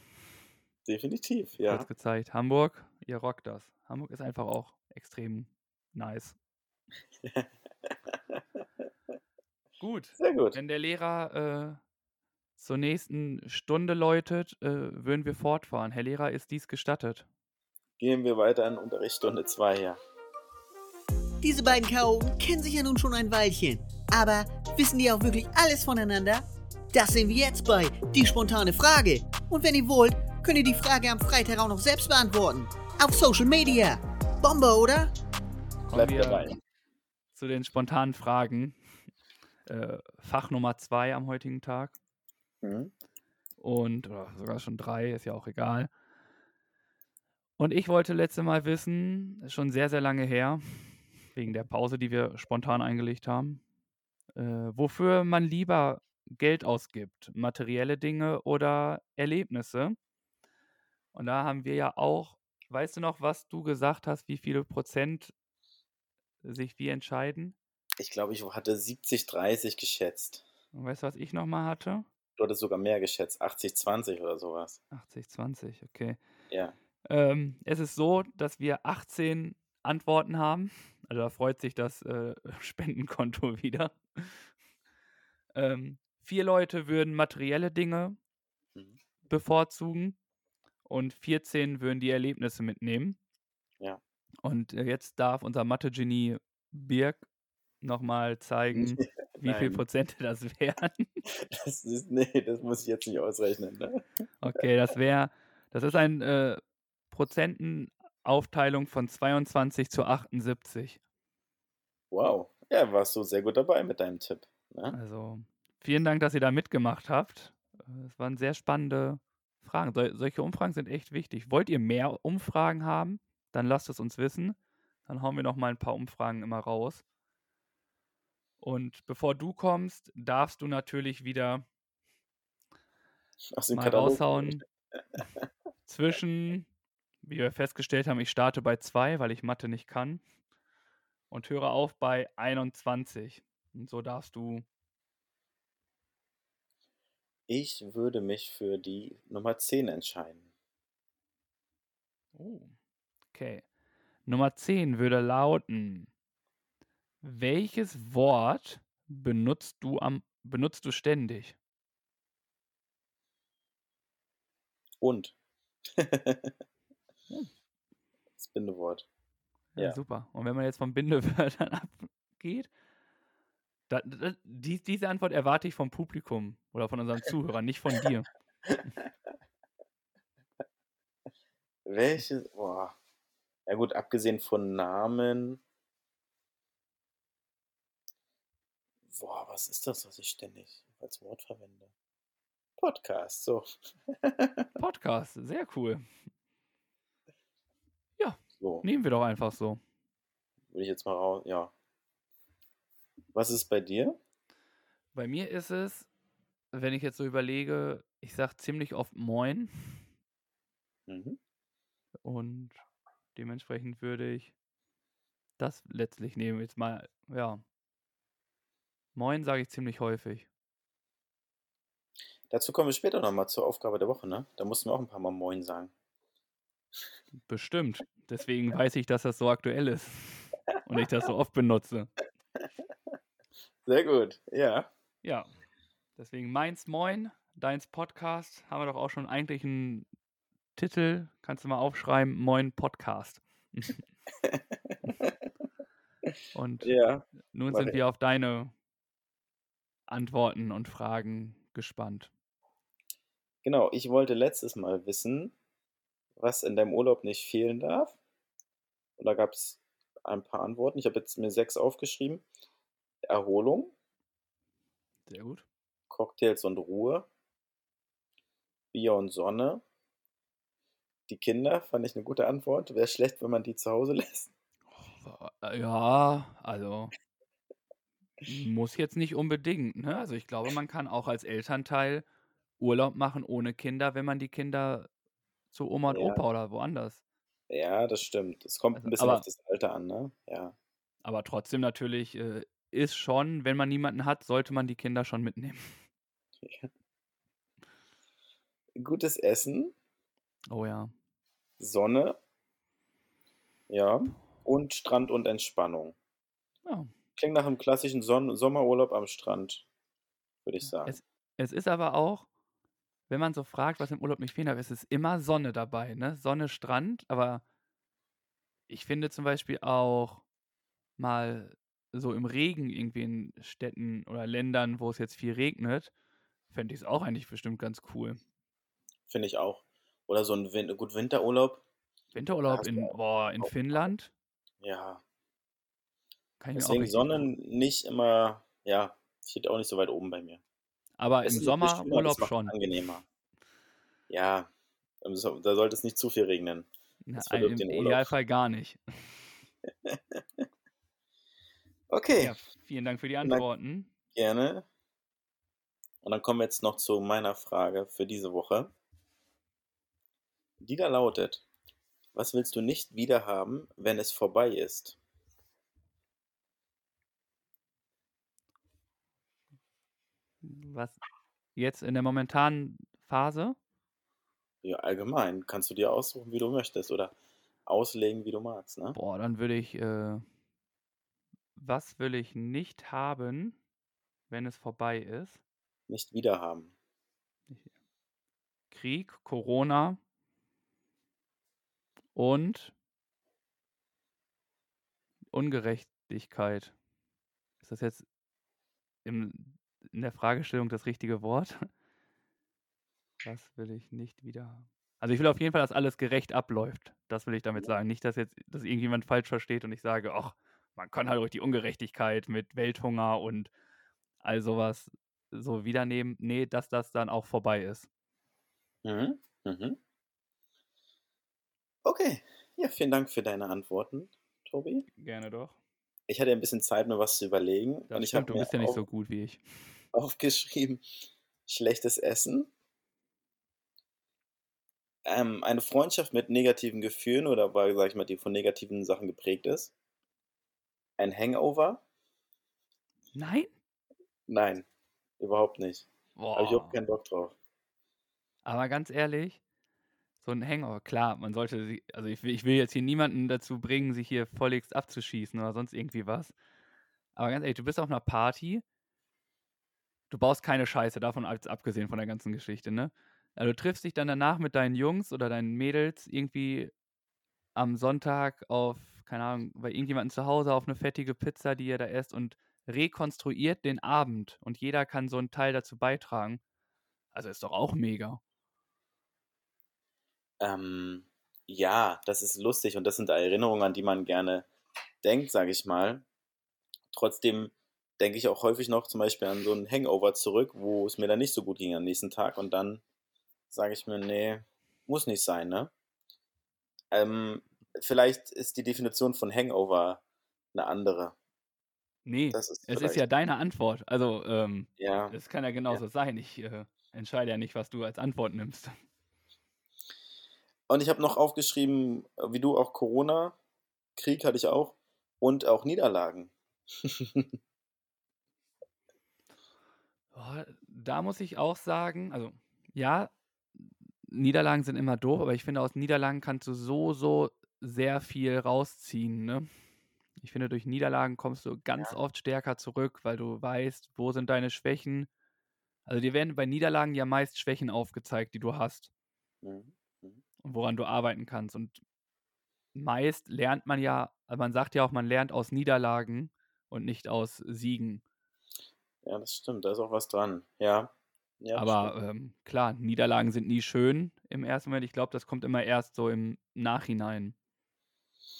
Definitiv, Ja. Kurz gezeigt. Hamburg, ihr rockt das. Hamburg ist einfach auch extrem nice. Gut. Sehr gut. Wenn der Lehrer äh, zur nächsten Stunde läutet, äh, würden wir fortfahren. Herr Lehrer, ist dies gestattet? Gehen wir weiter in Unterrichtsstunde 2 her. Diese beiden Chaoten kennen sich ja nun schon ein Weilchen. Aber wissen die auch wirklich alles voneinander? Das sehen wir jetzt bei Die spontane Frage. Und wenn ihr wollt, könnt ihr die Frage am Freitag auch noch selbst beantworten. Auf Social Media. Bombe, oder? Kommen Bleibt wir dabei. zu den spontanen Fragen. Äh, Fach Nummer zwei am heutigen Tag. Mhm. Und oder sogar schon drei, ist ja auch egal. Und ich wollte letzte Mal wissen, schon sehr, sehr lange her, wegen der Pause, die wir spontan eingelegt haben, äh, wofür man lieber Geld ausgibt, materielle Dinge oder Erlebnisse. Und da haben wir ja auch, weißt du noch, was du gesagt hast, wie viele Prozent sich wie entscheiden? Ich glaube, ich hatte 70, 30 geschätzt. Und weißt du, was ich nochmal hatte? Du hattest sogar mehr geschätzt, 80, 20 oder sowas. 80, 20, okay. Ja. Ähm, es ist so, dass wir 18 Antworten haben. Also da freut sich das äh, Spendenkonto wieder. ähm, vier Leute würden materielle Dinge Mhm. bevorzugen und 14 würden die Erlebnisse mitnehmen. Ja. Und äh, jetzt darf unser Mathe-Genie Birk nochmal zeigen, wie viel Nein. Prozent das wären. Das ist, nee, das muss ich jetzt nicht ausrechnen. Ne? Okay, das wäre, das ist eine äh, Prozentenaufteilung von 22 zu 78. Wow. Ja, warst du sehr gut dabei mit deinem Tipp. Ne? Also vielen Dank, dass ihr da mitgemacht habt. Äh, Es waren sehr spannende Fragen. Sol solche Umfragen sind echt wichtig. Wollt ihr mehr Umfragen haben? Dann lasst es uns wissen. Dann hauen wir noch mal ein paar Umfragen immer raus. Und bevor du kommst, darfst du natürlich wieder Aus mal Katalog. raushauen. Zwischen, wie wir festgestellt haben, ich starte bei 2, weil ich Mathe nicht kann. Und höre auf bei 21. Und so darfst du. Ich würde mich für die Nummer 10 entscheiden. Oh, okay. Nummer 10 würde lauten: Welches Wort benutzt du am benutzt du ständig? Und. Das Bindewort. Ja, Ja. super. Und wenn man jetzt von Bindewörtern abgeht, da, da, die, diese Antwort erwarte ich vom Publikum oder von unseren Zuhörern, nicht von dir. Welches. Boah. Ja gut, abgesehen von Namen. Boah, was ist das, was ich ständig als Wort verwende? Podcast, so. Podcast, sehr cool. So, Nehmen wir doch einfach so. würde ich jetzt mal raus. Ja. Was ist bei dir? Bei mir ist es, wenn ich jetzt so überlege, ich sage ziemlich oft Moin Mhm. und dementsprechend würde ich das letztlich nehmen. Jetzt mal, ja. Moin sage ich ziemlich häufig. Dazu kommen wir später nochmal zur Aufgabe der Woche, ne? Da mussten wir auch ein paar Mal Moin sagen. Bestimmt. Deswegen weiß ich, dass das so aktuell ist und ich das so oft benutze. Sehr gut, ja. Ja. Deswegen meins Moin, deins Podcast. Haben wir doch auch schon eigentlich einen Titel. Kannst du mal aufschreiben? Moin Podcast. und Ja, nun sind ich. wir auf deine Antworten und Fragen gespannt. genau. Ich wollte letztes Mal wissen, was in deinem Urlaub nicht fehlen darf. Und da gab es ein paar Antworten. Ich habe jetzt mir sechs aufgeschrieben. Erholung, Sehr gut. Cocktails und Ruhe, Bier und Sonne. Die Kinder fand ich eine gute Antwort. Wäre schlecht, wenn man die zu Hause lässt. Äh, Ja, also muss jetzt nicht unbedingt, ne? Also ich glaube, man kann auch als Elternteil Urlaub machen ohne Kinder, wenn man die Kinder zu Oma und Ja. Opa oder woanders. Ja, das stimmt. Es kommt Also, ein bisschen aber- auf das Alter an, ne? Ja. Aber trotzdem natürlich äh, ist schon, wenn man niemanden hat, sollte man die Kinder schon mitnehmen. Gutes Essen, Oh ja. Sonne, ja, und Strand und Entspannung. ja. Klingt nach einem klassischen Son Sommerurlaub am Strand, würde ich sagen. Es, es ist aber auch, wenn man so fragt, was im Urlaub nicht fehlen darf, es ist immer Sonne dabei, ne? Sonne, Strand, aber ich finde zum Beispiel auch mal so im Regen irgendwie in Städten oder Ländern, wo es jetzt viel regnet, fände ich es auch eigentlich bestimmt ganz cool. Finde ich auch. Oder so ein Win gut Winterurlaub. Winterurlaub in, auch- boah, in auch- Finnland, Ja. kann ich auch Deswegen richtig Sonne vorstellen. nicht immer, ja, steht auch nicht so weit oben bei mir. Aber im das macht schon. angenehmer. Ja, da sollte es nicht zu viel regnen. Na, verdirbt Im Urlaub. Idealfall gar nicht. Okay, Ja, vielen Dank für die. Antworten. gerne. Und dann kommen wir jetzt noch zu meiner Frage für diese Woche. Die da lautet, was willst du nicht wieder haben, wenn es vorbei ist? Was jetzt in der momentanen Phase? Ja, allgemein kannst du dir aussuchen, wie du möchtest oder auslegen, wie du magst, ne? Boah, dann würde ich, äh, was will ich nicht haben, wenn es vorbei ist? Nicht wieder haben. Krieg, Corona und Ungerechtigkeit. Ist das jetzt im, in der Fragestellung das richtige Wort? Was will ich nicht wieder haben? Also ich will auf jeden Fall, dass alles gerecht abläuft. Das will ich damit sagen. Nicht, dass jetzt dass irgendjemand falsch versteht und ich sage, ach, man kann halt durch die Ungerechtigkeit mit Welthunger und all sowas so wiedernehmen. Nee, dass das dann auch vorbei ist. Mhm. Mhm. Okay, ja, vielen Dank für deine Antworten, Tobi. Gerne doch. Ich hatte ein bisschen Zeit, mir was zu überlegen. Das und ich stimmt, habe du bist ja nicht so gut wie ich. aufgeschrieben, schlechtes Essen, ähm, eine Freundschaft mit negativen Gefühlen oder, weil, sag ich mal, die von negativen Sachen geprägt ist, ein Hangover, Nein? nein, überhaupt nicht. Habe ich überhaupt Boah. keinen Bock drauf. Aber ganz ehrlich, so ein Hangover, klar, man sollte, also ich will, ich will jetzt hier niemanden dazu bringen, sich hier volligst abzuschießen oder sonst irgendwie was. Aber ganz ehrlich, du bist auf einer Party, du baust keine Scheiße, davon abgesehen von der ganzen Geschichte, ne? Also du triffst dich dann danach mit deinen Jungs oder deinen Mädels irgendwie am Sonntag auf, keine Ahnung, bei irgendjemandem zu Hause auf eine fettige Pizza, die ihr da esst und rekonstruiert den Abend und jeder kann so einen Teil dazu beitragen. Also ist doch auch mega. Ähm, ja, das ist lustig und das sind Erinnerungen, an die man gerne denkt, sage ich mal. Trotzdem denke ich auch häufig noch zum Beispiel an so einen Hangover zurück, wo es mir dann nicht so gut ging am nächsten Tag und dann sage ich mir, nee, muss nicht sein, ne? Ähm, vielleicht ist die Definition von Hangover eine andere. Nee, Das ist es ist ja deine Antwort. Also, ähm, Ja, es kann ja genauso sein. Ich äh, entscheide ja nicht, was du als Antwort nimmst. Und ich habe noch aufgeschrieben, wie du auch Corona, Krieg hatte ich auch und auch Niederlagen. Boah, da muss ich auch sagen, also ja, Niederlagen sind immer doof, aber ich finde, aus Niederlagen kannst du so, so sehr viel rausziehen. Ne? Ich finde, durch Niederlagen kommst du ganz oft stärker zurück, weil du weißt, wo sind deine Schwächen. Also dir werden bei Niederlagen ja meist Schwächen aufgezeigt, die du hast Mhm. und woran du arbeiten kannst. Und meist lernt man ja, also man sagt ja auch, man lernt aus Niederlagen und nicht aus Siegen. Ja, das stimmt, da ist auch was dran. Ja. ja Aber ähm, klar, Niederlagen sind nie schön im ersten Moment. Ich glaube, das kommt immer erst so im Nachhinein.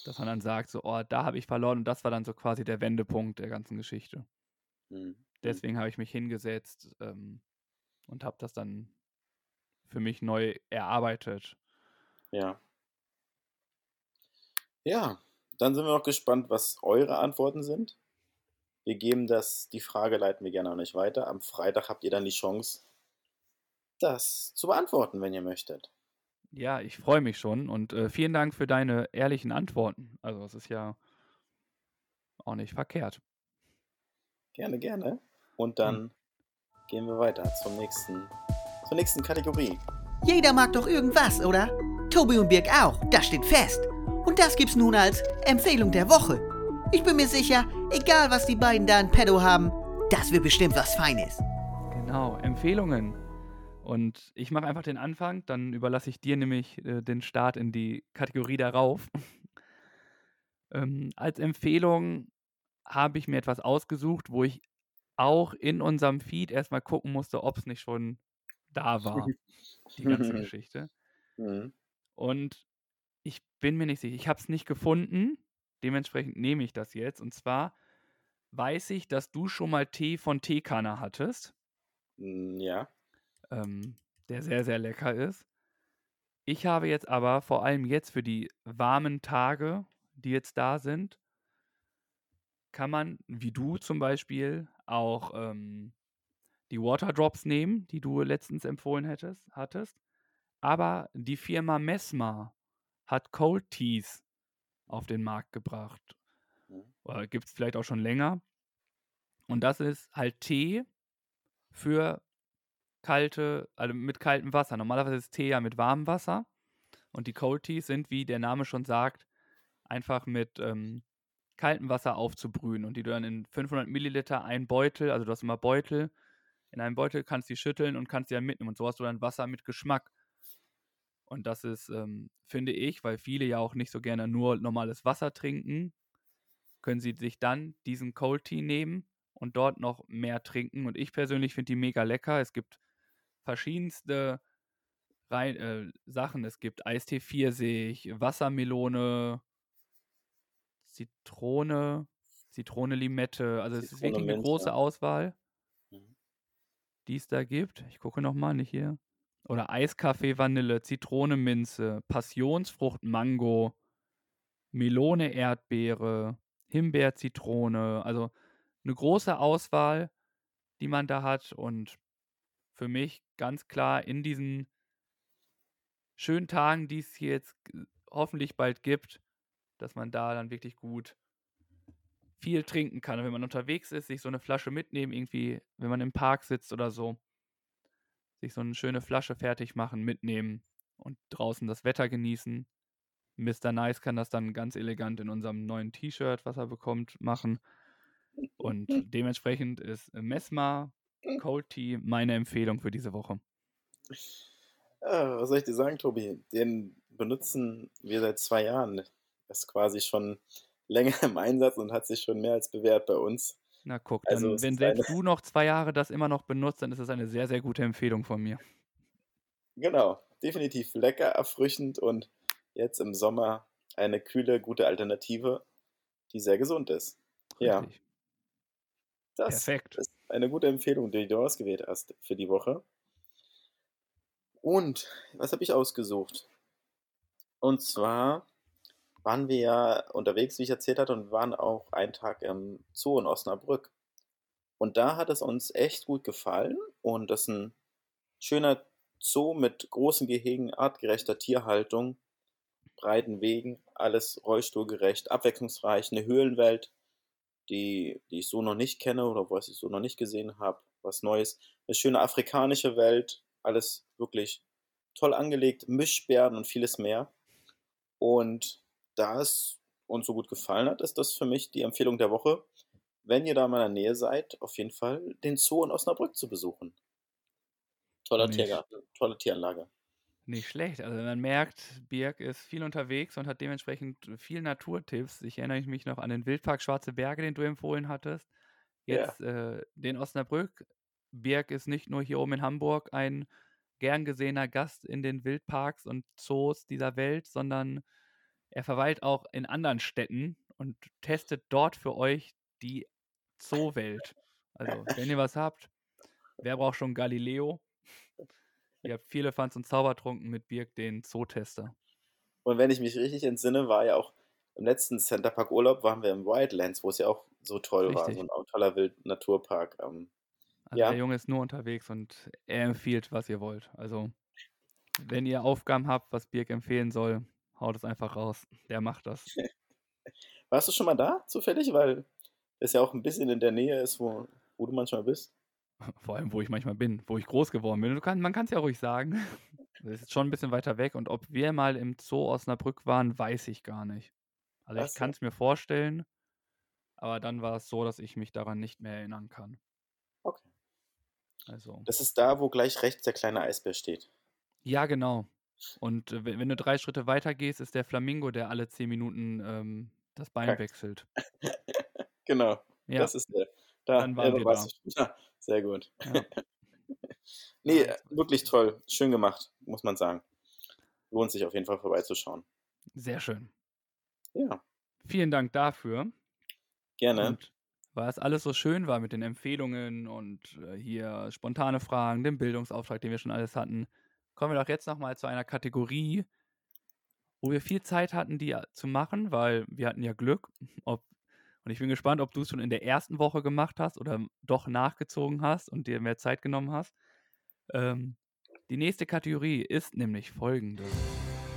Dass man dann sagt, so, oh, da habe ich verloren und das war dann so quasi der Wendepunkt der ganzen Geschichte. Mhm. Deswegen habe ich mich hingesetzt ähm, und habe das dann für mich neu erarbeitet. Ja. Ja, dann sind wir noch gespannt, was eure Antworten sind. Wir geben das, die Frage leiten wir gerne an euch weiter. Am Freitag habt ihr dann die Chance, das zu beantworten, wenn ihr möchtet. Ja, ich freue mich schon und äh, vielen Dank für deine ehrlichen Antworten. Also es ist ja auch nicht verkehrt. Gerne, gerne. Und dann gehen wir weiter zum nächsten, zur nächsten Kategorie. Jeder mag doch irgendwas, oder? Tobi und Birg auch, das steht fest. Und das gibt's nun als Empfehlung der Woche. Ich bin mir sicher, egal was die beiden da in Pedo haben, das wird bestimmt was Feines. Genau, Empfehlungen. Und ich mache einfach den Anfang, dann überlasse ich dir nämlich äh, den Start in die Kategorie darauf. ähm, als Empfehlung habe ich mir etwas ausgesucht, wo ich auch in unserem Feed erstmal gucken musste, ob es nicht schon da war, die ganze Geschichte. Mhm. Und ich bin mir nicht sicher, ich habe es nicht gefunden, dementsprechend nehme ich das jetzt. Und zwar weiß ich, dass du schon mal Tee von Teekanne hattest Mm, Ja. ähm, der sehr, sehr lecker ist. Ich habe jetzt aber vor allem jetzt für die warmen Tage, die jetzt da sind, kann man, wie du zum Beispiel, auch ähm, die Waterdrops nehmen, die du letztens empfohlen hättest, hattest. Aber die Firma Mesma hat Cold Teas auf den Markt gebracht. Mhm. Oder gibt es vielleicht auch schon länger. Und das ist halt Tee für kalte, also mit kaltem Wasser. Normalerweise ist Tee ja mit warmem Wasser. Und die Cold Teas sind, wie der Name schon sagt, einfach mit ähm, kaltem Wasser aufzubrühen und die du dann in 500 Milliliter ein Beutel, also du hast immer Beutel, in einem Beutel kannst du die schütteln und kannst die dann mitnehmen. Und so hast du dann Wasser mit Geschmack. Und das ist, ähm, finde ich, weil viele ja auch nicht so gerne nur normales Wasser trinken, können sie sich dann diesen Cold Tea nehmen und dort noch mehr trinken. Und ich persönlich finde die mega lecker. Es gibt verschiedenste rein, äh, Sachen. Es gibt Eistee Pfirsich, Wassermelone, Zitrone, Zitrone Limette. Also es ist wirklich eine große Auswahl, Mhm. die es da gibt. Ich gucke nochmal, nicht hier. Oder Eiskaffee Vanille, Zitrone Minze, Passionsfrucht Mango, Melone Erdbeere, Himbeer Zitrone. Also eine große Auswahl, die man da hat und für mich ganz klar in diesen schönen Tagen, die es hier jetzt hoffentlich bald gibt, dass man da dann wirklich gut viel trinken kann. Und wenn man unterwegs ist, sich so eine Flasche mitnehmen, irgendwie, wenn man im Park sitzt oder so, sich so eine schöne Flasche fertig machen, mitnehmen und draußen das Wetter genießen. Mr. Nice kann das dann ganz elegant in unserem neuen T-Shirt, was er bekommt, machen. Und dementsprechend ist Mesma Cold Tea meine Empfehlung für diese Woche. Ja, was soll ich dir sagen, Tobi? Den benutzen wir seit zwei Jahren. Das ist quasi schon länger im Einsatz und hat sich schon mehr als bewährt bei uns. Na guck, Also dann, es wenn ist eine- selbst du noch zwei Jahre das immer noch benutzt, dann ist das eine sehr, sehr gute Empfehlung von mir. Genau, definitiv lecker, erfrischend und jetzt im Sommer eine kühle, gute Alternative, die sehr gesund ist. Ja, Richtig. das Perfekt. ist eine gute Empfehlung, die du ausgewählt hast für die Woche. Und was habe ich ausgesucht? Und zwar waren wir ja unterwegs, wie ich erzählt hatte, und waren auch einen Tag im Zoo in Osnabrück. Und da hat es uns echt gut gefallen. Und das ist ein schöner Zoo mit großen Gehegen, artgerechter Tierhaltung, breiten Wegen, alles rollstuhlgerecht, abwechslungsreich, eine Höhlenwelt, die, die ich so noch nicht kenne oder was ich so noch nicht gesehen habe, was Neues. Eine schöne afrikanische Welt, alles wirklich toll angelegt, Mischbären und vieles mehr. Und da es uns so gut gefallen hat, ist das für mich die Empfehlung der Woche, wenn ihr da in der Nähe seid, auf jeden Fall den Zoo in Osnabrück zu besuchen. Toller. Tiergarten, tolle Tieranlage. Nicht schlecht. Also man merkt, Birg ist viel unterwegs und hat dementsprechend viel Naturtipps. Ich erinnere mich noch an den Wildpark Schwarze Berge, den du empfohlen hattest. Jetzt äh, den Osnabrück. Birg ist nicht nur hier oben in Hamburg ein gern gesehener Gast in den Wildparks und Zoos dieser Welt, sondern er verweilt auch in anderen Städten und testet dort für euch die Zoowelt. Also, wenn ihr was habt, wer braucht schon Galileo? Ihr habt viele Fans und Zaubertrunken mit Birk, den Zootester. Und wenn ich mich richtig entsinne, war ja auch im letzten Centerpark Urlaub waren wir im Wildlands, wo es ja auch so toll war, Richtig. so ein toller Wild-Naturpark. Ähm, Also Ja. der Junge ist nur unterwegs und er empfiehlt, was ihr wollt. Also, wenn ihr Aufgaben habt, was Birk empfehlen soll, haut es einfach raus. Der macht das. warst du schon mal da, zufällig? Weil es ja auch ein bisschen in der Nähe ist, wo, wo du manchmal bist. Vor allem, wo ich manchmal bin, wo ich groß geworden bin. Du kann, man kann es ja ruhig sagen. Das ist schon ein bisschen weiter weg. Und ob wir mal im Zoo Osnabrück waren, weiß ich gar nicht. Also Ach ich so. kann es mir vorstellen, aber dann war es so, dass ich mich daran nicht mehr erinnern kann. Okay. Also, Das ist da, wo gleich rechts der kleine Eisbär steht. ja, genau. Und äh, wenn, du drei Schritte weiter gehst, ist der Flamingo, der alle zehn Minuten ähm, das Bein Kackt. wechselt. Genau, Ja, das ist der. Da, Dann waren ja, wir schon. Ja, sehr gut. ja. Nee, wirklich toll. Schön gemacht, muss man sagen. Lohnt sich auf jeden Fall vorbeizuschauen. sehr schön. Ja, Vielen Dank dafür. gerne. Und weil es alles so schön war mit den Empfehlungen und äh, hier spontane Fragen, dem Bildungsauftrag, den wir schon alles hatten, kommen wir doch jetzt nochmal zu einer Kategorie, wo wir viel Zeit hatten, die zu machen, weil wir hatten ja Glück. Ob, und ich bin gespannt, ob du es schon in der ersten Woche gemacht hast oder doch nachgezogen hast und dir mehr Zeit genommen hast. Ähm, die nächste Kategorie ist nämlich folgende.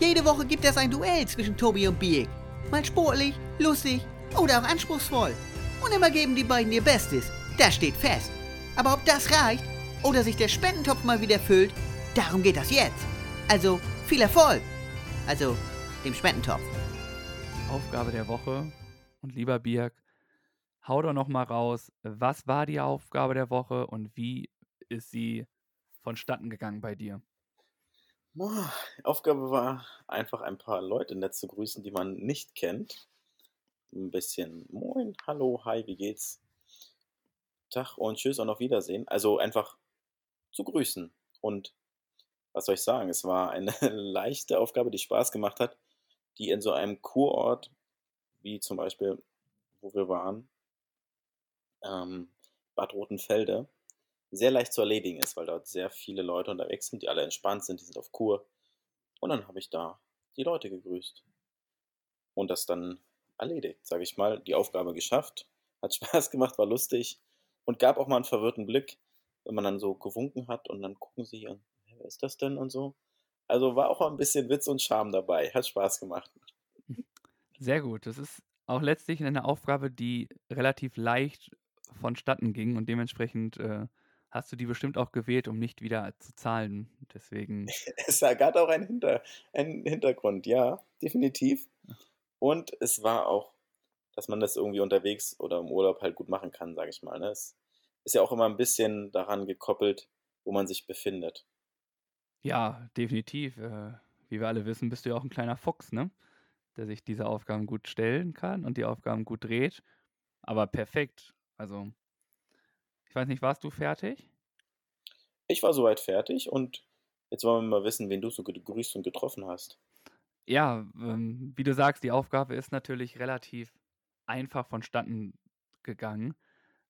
Jede Woche gibt es ein Duell zwischen Tobi und Birk. Mal sportlich, lustig oder auch anspruchsvoll. Und immer geben die beiden ihr Bestes. Das steht fest. Aber ob das reicht oder sich der Spendentopf mal wieder füllt, darum geht das jetzt. Also viel Erfolg. Also dem Spendentopf. Aufgabe der Woche. Und lieber Birk, hau doch noch mal raus, was war die Aufgabe der Woche und wie ist sie vonstatten gegangen bei dir? Boah, Aufgabe war einfach ein paar Leute nett zu grüßen, die man nicht kennt. Ein bisschen Moin, Hallo, Hi, wie geht's? Tag und Tschüss und auf Wiedersehen. Also einfach zu grüßen. Und was soll ich sagen? Es war eine leichte Aufgabe, die Spaß gemacht hat, die in so einem Kurort, wie zum Beispiel, wo wir waren, ähm, Bad Rotenfelde, sehr leicht zu erledigen ist, weil dort sehr viele Leute unterwegs sind, die alle entspannt sind, die sind auf Kur. Und dann habe ich da die Leute gegrüßt. Und das dann erledigt, sage ich mal. Die Aufgabe geschafft, hat Spaß gemacht, war lustig und gab auch mal einen verwirrten Blick, wenn man dann so gewunken hat und dann gucken sie und wer ist das denn und so. Also war auch ein bisschen Witz und Charme dabei, hat Spaß gemacht. Sehr gut. Das ist auch letztlich eine Aufgabe, die relativ leicht vonstatten ging und dementsprechend äh, hast du die bestimmt auch gewählt, um nicht wieder zu zahlen. Deswegen, Es gab auch einen, Hinter, einen Hintergrund, ja, definitiv. Und es war auch, dass man das irgendwie unterwegs oder im Urlaub halt gut machen kann, sage ich mal. Ne? Es ist ja auch immer ein bisschen daran gekoppelt, wo man sich befindet. Ja, definitiv. Äh, wie wir alle wissen, bist du ja auch ein kleiner Fuchs, ne? Der sich diese Aufgaben gut stellen kann und die Aufgaben gut dreht. Aber perfekt. Also, ich weiß nicht, warst du fertig? Ich war soweit fertig und jetzt wollen wir mal wissen, wen du so gegrüßt und getroffen hast. Ja, ähm, wie du sagst, die Aufgabe ist natürlich relativ einfach vonstatten gegangen,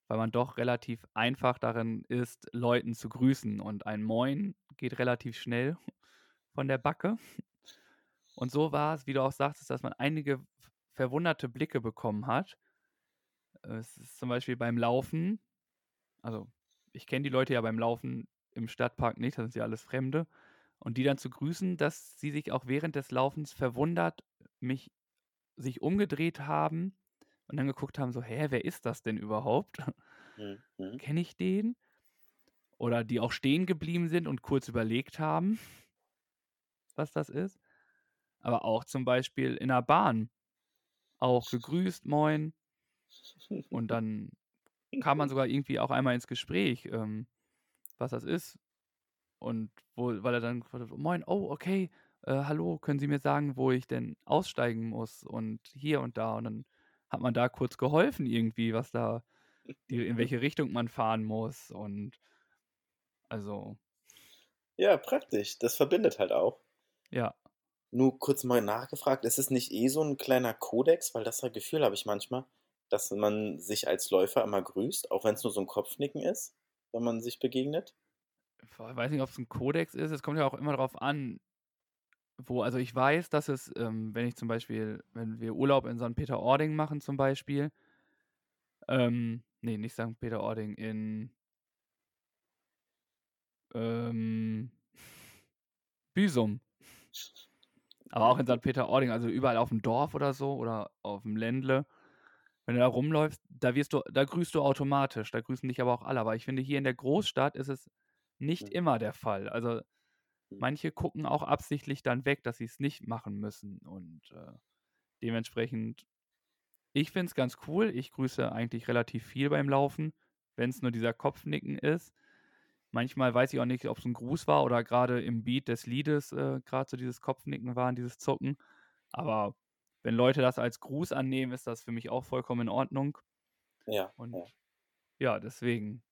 weil man doch relativ einfach darin ist, Leuten zu grüßen. Und ein Moin geht relativ schnell von der Backe. Und so war es, wie du auch sagtest, dass man einige verwunderte Blicke bekommen hat. Es ist zum Beispiel beim Laufen, also ich kenne die Leute ja beim Laufen im Stadtpark nicht, das sind ja alles Fremde. Und die dann zu grüßen, dass sie sich auch während des Laufens verwundert mich sich umgedreht haben und dann geguckt haben, so, hä, wer ist das denn überhaupt? Mhm. Kenne ich den? Oder die auch stehen geblieben sind und kurz überlegt haben, was das ist. Aber auch zum Beispiel in der Bahn. Auch gegrüßt, moin. Und dann kam man sogar irgendwie auch einmal ins Gespräch, ähm, was das ist. Und wo, weil er dann gefragt hat, moin, oh, okay, äh, hallo, können Sie mir sagen, wo ich denn aussteigen muss und hier und da. Und dann hat man da kurz geholfen irgendwie, was da, die, in welche Richtung man fahren muss. Und also, Ja, praktisch. Das verbindet halt auch. ja, Nur kurz mal nachgefragt, ist es nicht eh so ein kleiner Kodex? Weil das Gefühl habe ich manchmal, dass man sich als Läufer immer grüßt, auch wenn es nur so ein Kopfnicken ist, wenn man sich begegnet. ich weiß nicht, ob es ein Kodex ist. Es kommt ja auch immer darauf an, wo, also ich weiß, dass es, ähm, wenn ich zum Beispiel, wenn wir Urlaub in St. Peter-Ording machen zum Beispiel, ähm, nee, nicht St. Peter-Ording, in ähm, Büsum. Aber auch in St. Peter-Ording, also überall auf dem Dorf oder so oder auf dem Ländle. Wenn du da rumläufst, da wirst du, da grüßt du automatisch, da grüßen dich aber auch alle. Aber ich finde, hier in der Großstadt ist es nicht immer der Fall. Also. Manche gucken auch absichtlich dann weg, dass sie es nicht machen müssen. Und äh, dementsprechend, ich finde es ganz cool. Ich grüße eigentlich relativ viel beim Laufen, wenn es nur dieser Kopfnicken ist. Manchmal weiß ich auch nicht, ob es ein Gruß war oder gerade im Beat des Liedes äh, gerade so dieses Kopfnicken war, dieses Zucken. Aber wenn Leute das als Gruß annehmen, ist das für mich auch vollkommen in Ordnung. Ja, Und ja. ja, deswegen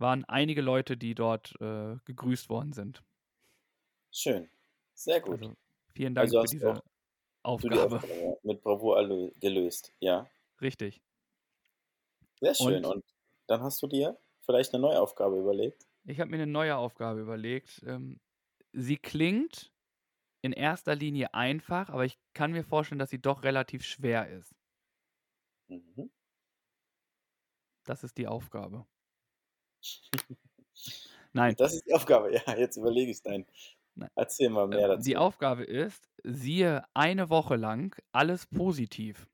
waren einige Leute, die dort äh, gegrüßt worden sind. Schön. Sehr gut. Also vielen Dank Also für diese du die Aufgabe. Aufgabe mit Bravour gelöst. Ja, Richtig. sehr schön. Und Und dann hast du dir vielleicht eine neue Aufgabe überlegt. ich habe mir eine neue Aufgabe überlegt. Ähm, sie klingt in erster Linie einfach, aber ich kann mir vorstellen, dass sie doch relativ schwer ist. Mhm. Das ist die Aufgabe. Nein, Das ist die Aufgabe. Ja, jetzt überlege ich dein. nein. Erzähl mal mehr Ähm, die dazu. Aufgabe ist, siehe eine Woche lang alles positiv.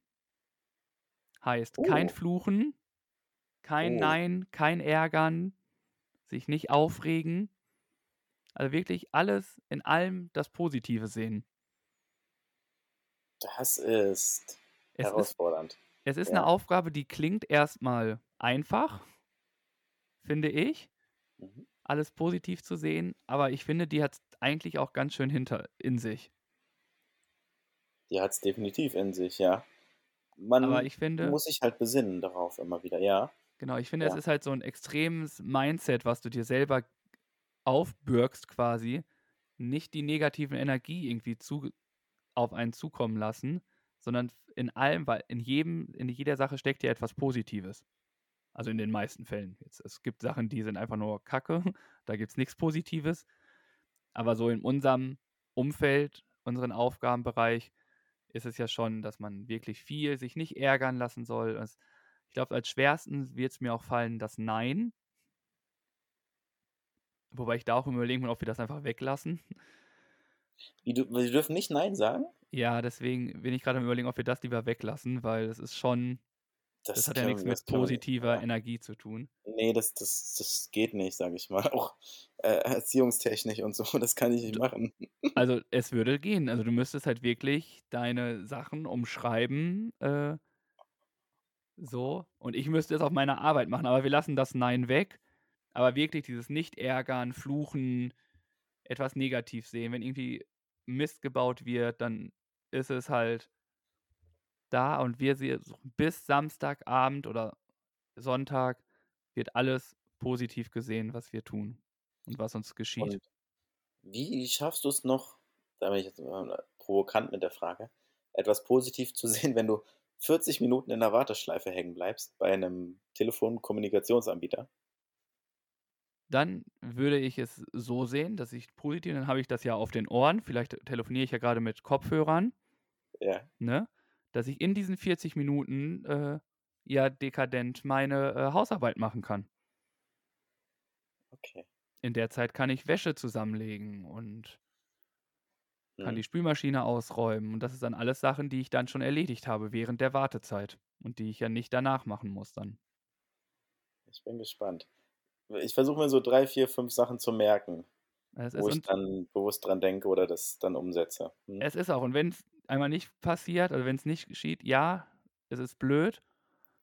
Heißt kein Oh, Fluchen, kein oh. Nein, kein Ärgern, sich nicht aufregen. Also wirklich alles in allem das Positive sehen. Das ist Es ist, herausfordernd. es ist eine Ja. Aufgabe, die klingt erstmal einfach, finde ich, Mhm. alles positiv zu sehen, aber ich finde, die hat eigentlich auch ganz schön hinter in sich. Die hat es definitiv in sich, ja. Aber Man ich finde, muss sich halt besinnen darauf immer wieder. Ja, genau, ich finde, es ja. ist halt so ein extremes Mindset, was du dir selber aufbürgst quasi, nicht die negativen Energie irgendwie zu, auf einen zukommen lassen, sondern in allem, weil in jedem, in jeder Sache steckt ja etwas Positives. Also in den meisten Fällen. Jetzt, es gibt Sachen, die sind einfach nur Kacke, da gibt es nichts Positives. Aber so in unserem Umfeld, unseren Aufgabenbereich, ist es ja schon, dass man wirklich viel sich nicht ärgern lassen soll. Es, ich glaube, als schwersten wird es mir auch fallen, das Nein. Wobei ich da auch Überlegen bin, ob wir das einfach weglassen. Wie du, wir dürfen nicht Nein sagen? Ja, deswegen bin ich gerade am Überlegen, ob wir das lieber weglassen, weil es ist schon, das Das hat ja nichts mit positiver Ja. Energie zu tun. Nee, das, das, das geht nicht, sage ich mal. Auch äh, erziehungstechnisch und so, das kann ich nicht machen. also es würde gehen. Also du müsstest halt wirklich deine Sachen umschreiben, äh, so. Und ich müsste es auf meiner Arbeit machen, aber wir lassen das Nein weg. Aber wirklich dieses Nicht-Ärgern, Fluchen, etwas negativ sehen. Wenn irgendwie Mist gebaut wird, dann ist es halt da und wir sehen bis Samstagabend oder Sonntag wird alles positiv gesehen, was wir tun und was uns geschieht. Und wie schaffst du es noch, da bin ich jetzt provokant mit der Frage, etwas positiv zu sehen, wenn du 40 Minuten in der Warteschleife hängen bleibst bei einem Telefonkommunikationsanbieter? Dann würde ich es so sehen, dass ich positiv, dann habe ich das ja auf den Ohren. Vielleicht telefoniere ich ja gerade mit Kopfhörern. Ja. Ne? Dass ich in diesen 40 Minuten äh, ja dekadent meine äh, Hausarbeit machen kann. Okay. In der Zeit kann ich Wäsche zusammenlegen und kann Hm. die Spülmaschine ausräumen. Und das ist dann alles Sachen, die ich dann schon erledigt habe während der Wartezeit und die ich ja nicht danach machen muss dann. Ich bin gespannt. Ich versuche mir so drei, vier, fünf Sachen zu merken, Es wo ich dann bewusst dran denke oder das dann umsetze. Hm? es ist auch, und wenn es einmal nicht passiert, also wenn es nicht geschieht, ja, es ist blöd.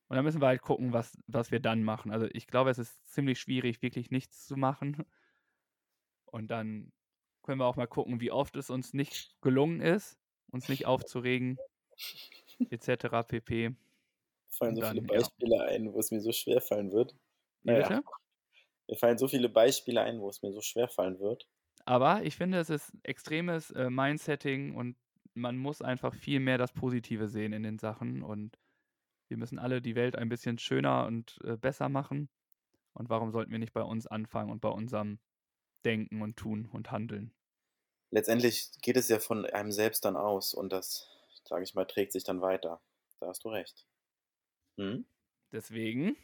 Und dann müssen wir halt gucken, was, was wir dann machen. Also ich glaube, es ist ziemlich schwierig, wirklich nichts zu machen. Und dann können wir auch mal gucken, wie oft es uns nicht gelungen ist, uns nicht aufzuregen, etc. pp. Mir fallen so viele dann, ja. Beispiele ein, wo es mir so schwer fallen wird. Naja, mir fallen so viele Beispiele ein, wo es mir so schwer fallen wird. Aber ich finde, es ist extremes äh, Mindsetting und man muss einfach viel mehr das Positive sehen in den Sachen und wir müssen alle die Welt ein bisschen schöner und äh, besser machen. Und warum sollten wir nicht bei uns anfangen und bei unserem Denken und Tun und Handeln? Letztendlich geht es ja von einem selbst dann aus und das, sage ich mal, trägt sich dann weiter. Da hast du recht. Hm? Deswegen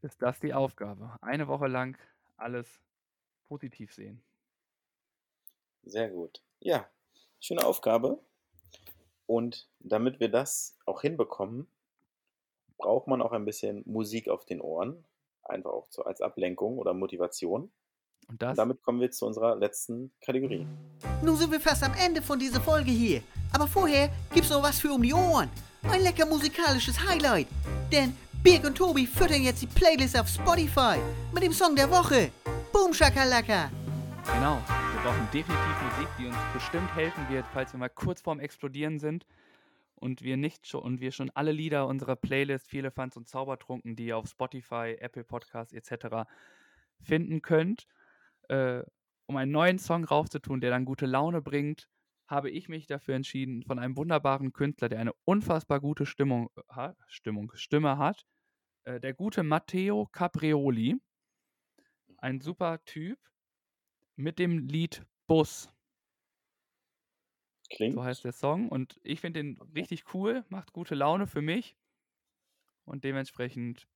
ist das die Aufgabe. Eine Woche lang alles positiv sehen. Sehr gut. Ja, schöne Aufgabe. Und damit wir das auch hinbekommen, braucht man auch ein bisschen Musik auf den Ohren. Einfach auch so als Ablenkung oder Motivation. Und Und das damit kommen wir zu unserer letzten Kategorie. Nun sind wir fast am Ende von dieser Folge hier. Aber vorher gibt's noch was für um die Ohren. Ein lecker musikalisches Highlight. Denn Birg und Tobi füttern jetzt die Playlist auf Spotify mit dem Song der Woche. Boom Shakalaka. Genau. Brauchen definitiv Musik, die uns bestimmt helfen wird, falls wir mal kurz vorm Explodieren sind und wir nicht schon und wir schon alle Lieder unserer Playlist Viele Fans und Zaubertrunken, die ihr auf Spotify, Apple Podcasts etc. finden könnt, äh, um einen neuen Song raufzutun, der dann gute Laune bringt, habe ich mich dafür entschieden, von einem wunderbaren Künstler, der eine unfassbar gute Stimmung, ha, Stimmung Stimme hat, äh, der gute Matteo Caprioli, ein super Typ, mit dem Lied Bus. Klingt. So heißt der Song. Und ich finde den richtig cool, macht gute Laune für mich. Und dementsprechend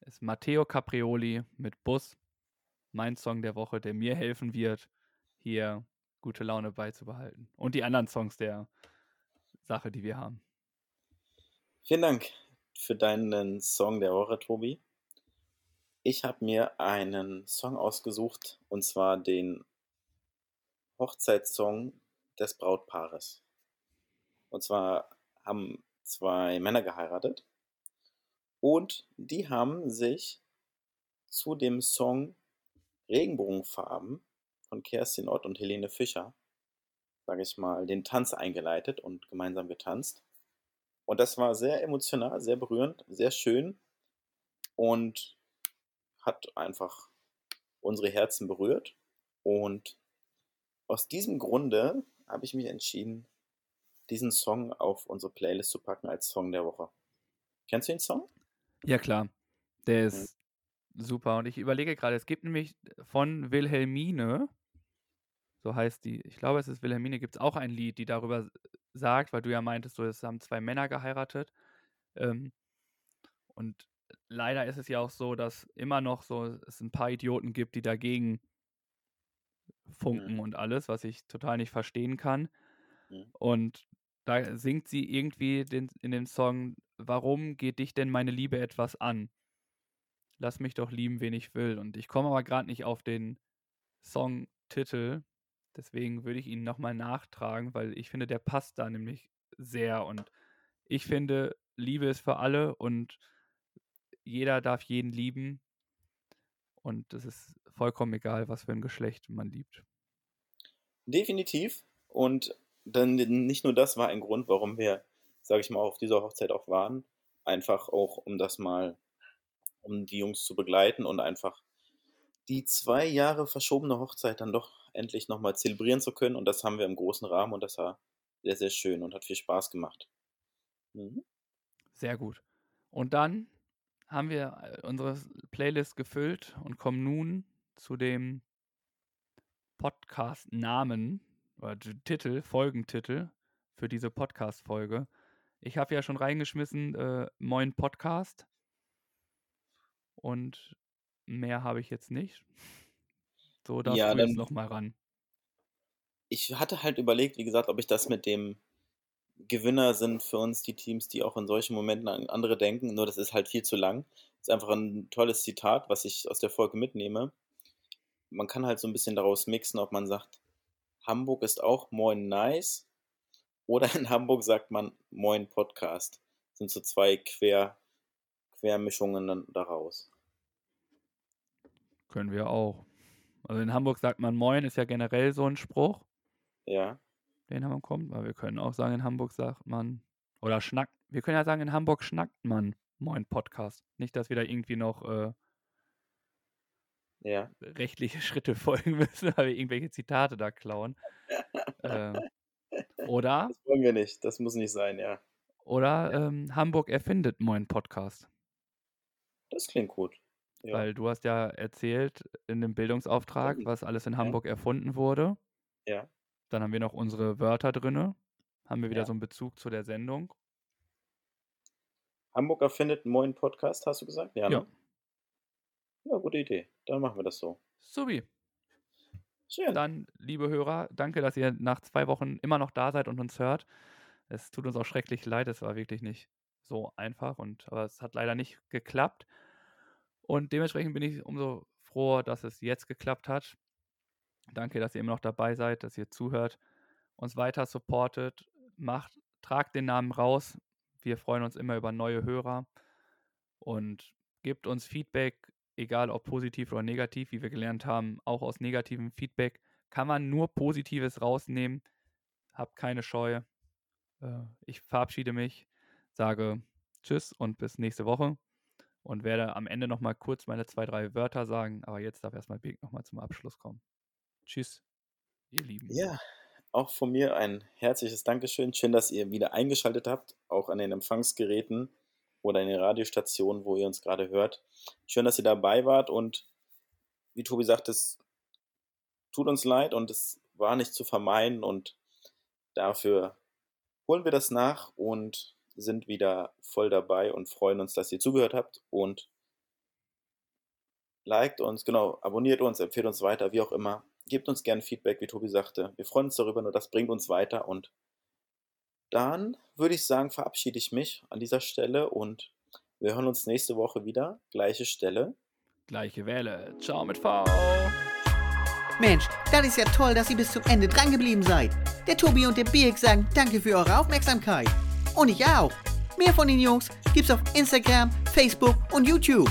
ist Matteo Caprioli mit Bus mein Song der Woche, der mir helfen wird, hier gute Laune beizubehalten. Und die anderen Songs der Sache, die wir haben. Vielen Dank für deinen Song der Woche, Tobi. Ich habe mir einen Song ausgesucht, und zwar den Hochzeitssong des Brautpaares. Und zwar haben zwei Männer geheiratet und die haben sich zu dem Song Regenbogenfarben von Kerstin Ott und Helene Fischer, sage ich mal, den Tanz eingeleitet und gemeinsam getanzt. Und das war sehr emotional, sehr berührend, sehr schön und hat einfach unsere Herzen berührt. Und aus diesem Grunde habe ich mich entschieden, diesen Song auf unsere Playlist zu packen als Song der Woche. Kennst du den Song? Ja, klar. Der ist super. Und ich überlege gerade, es gibt nämlich von Wilhelmine, so heißt die, ich glaube, es ist Wilhelmine, gibt es auch ein Lied, die darüber sagt, weil du ja meintest, so, es haben zwei Männer geheiratet. Ähm, und leider ist es ja auch so, dass immer noch so es ein paar Idioten gibt, die dagegen funken Mhm. und alles, was ich total nicht verstehen kann. Mhm. Und da singt sie irgendwie den, in dem Song, warum geht dich denn meine Liebe etwas an? Lass mich doch lieben, wen ich will. Und ich komme aber gerade nicht auf den Songtitel. Deswegen würde ich ihn nochmal nachtragen, weil ich finde, der passt da nämlich sehr. Und ich finde, Liebe ist für alle und jeder darf jeden lieben. Und es ist vollkommen egal, was für ein Geschlecht man liebt. Definitiv. Und dann nicht nur das war ein Grund, warum wir, sage ich mal, auf dieser Hochzeit auch waren. Einfach auch, um das mal, um die Jungs zu begleiten und einfach die zwei Jahre verschobene Hochzeit dann doch endlich nochmal zelebrieren zu können. Und das haben wir im großen Rahmen und das war sehr, sehr schön und hat viel Spaß gemacht. Mhm. Sehr gut. Und dann haben wir äh, unsere Playlist gefüllt und kommen nun zu dem Podcast-Namen oder Titel, Folgentitel für diese Podcast-Folge. Ich habe ja schon reingeschmissen, äh, Moin Podcast. Und mehr habe ich jetzt nicht. So, darfst Ja, du jetzt nochmal ran. ich hatte halt überlegt, wie gesagt, ob ich das mit dem Gewinner sind für uns die Teams, die auch in solchen Momenten an andere denken. Nur das ist halt viel zu lang. Das ist einfach ein tolles Zitat, was ich aus der Folge mitnehme. Man kann halt so ein bisschen daraus mixen, ob man sagt, Hamburg ist auch Moin Nice oder in Hamburg sagt man Moin Podcast. Das sind so zwei Quer, Quermischungen daraus. Können wir auch. Also in Hamburg sagt man Moin, ist ja generell so ein Spruch, Ja, den haben wir kommt. Aber wir können auch sagen, in Hamburg sagt man, oder schnackt, wir können ja sagen, in Hamburg schnackt man Moin Podcast. Nicht, dass wir da irgendwie noch äh, ja. rechtliche Schritte folgen müssen, weil wir irgendwelche Zitate da klauen. äh, oder Das wollen wir nicht. Das muss nicht sein, ja. oder ähm, Hamburg erfindet Moin Podcast. Das klingt gut. Ja. Weil du hast ja erzählt in dem Bildungsauftrag, was alles in Ja. Hamburg erfunden wurde. Ja. Dann haben wir noch unsere Wörter drinne. Haben wir wieder Ja. so einen Bezug zu der Sendung. Hamburg erfindet einen neuen Podcast, hast du gesagt? Ja, Ja. ne? Ja, gute Idee. Dann machen wir das so. Subi. Schön. Dann, liebe Hörer, danke, dass ihr nach zwei Wochen immer noch da seid und uns hört. Es tut uns auch schrecklich leid, es war wirklich nicht so einfach, und, aber es hat leider nicht geklappt. Und dementsprechend bin ich umso froher, dass es jetzt geklappt hat. Danke, dass ihr immer noch dabei seid, dass ihr zuhört, uns weiter supportet, macht, tragt den Namen raus. Wir freuen uns immer über neue Hörer und gebt uns Feedback, egal ob positiv oder negativ, wie wir gelernt haben. Auch aus negativem Feedback kann man nur Positives rausnehmen. Habt keine Scheu. Äh, Ich verabschiede mich, sage Tschüss und bis nächste Woche und werde am Ende nochmal kurz meine zwei, drei Wörter sagen, aber jetzt darf erstmal Birk nochmal zum Abschluss kommen. Tschüss, ihr Lieben. Ja, auch von mir ein herzliches Dankeschön. Schön, dass ihr wieder eingeschaltet habt, auch an den Empfangsgeräten oder in den Radiostationen, wo ihr uns gerade hört. Schön, dass ihr dabei wart und wie Tobi sagt, es tut uns leid und es war nicht zu vermeiden und dafür holen wir das nach und sind wieder voll dabei und freuen uns, dass ihr zugehört habt und liked uns, genau, abonniert uns, empfehlt uns weiter, wie auch immer. Gebt uns gerne Feedback, wie Tobi sagte. Wir freuen uns darüber, nur das bringt uns weiter. Und dann würde ich sagen, verabschiede ich mich an dieser Stelle und wir hören uns nächste Woche wieder. Gleiche Stelle. Gleiche Welle. Ciao mit V. Mensch, das ist ja toll, dass ihr bis zum Ende drangeblieben seid. Der Tobi und der Birk sagen danke für eure Aufmerksamkeit. Und ich auch. Mehr von den Jungs gibt's auf Instagram, Facebook und YouTube.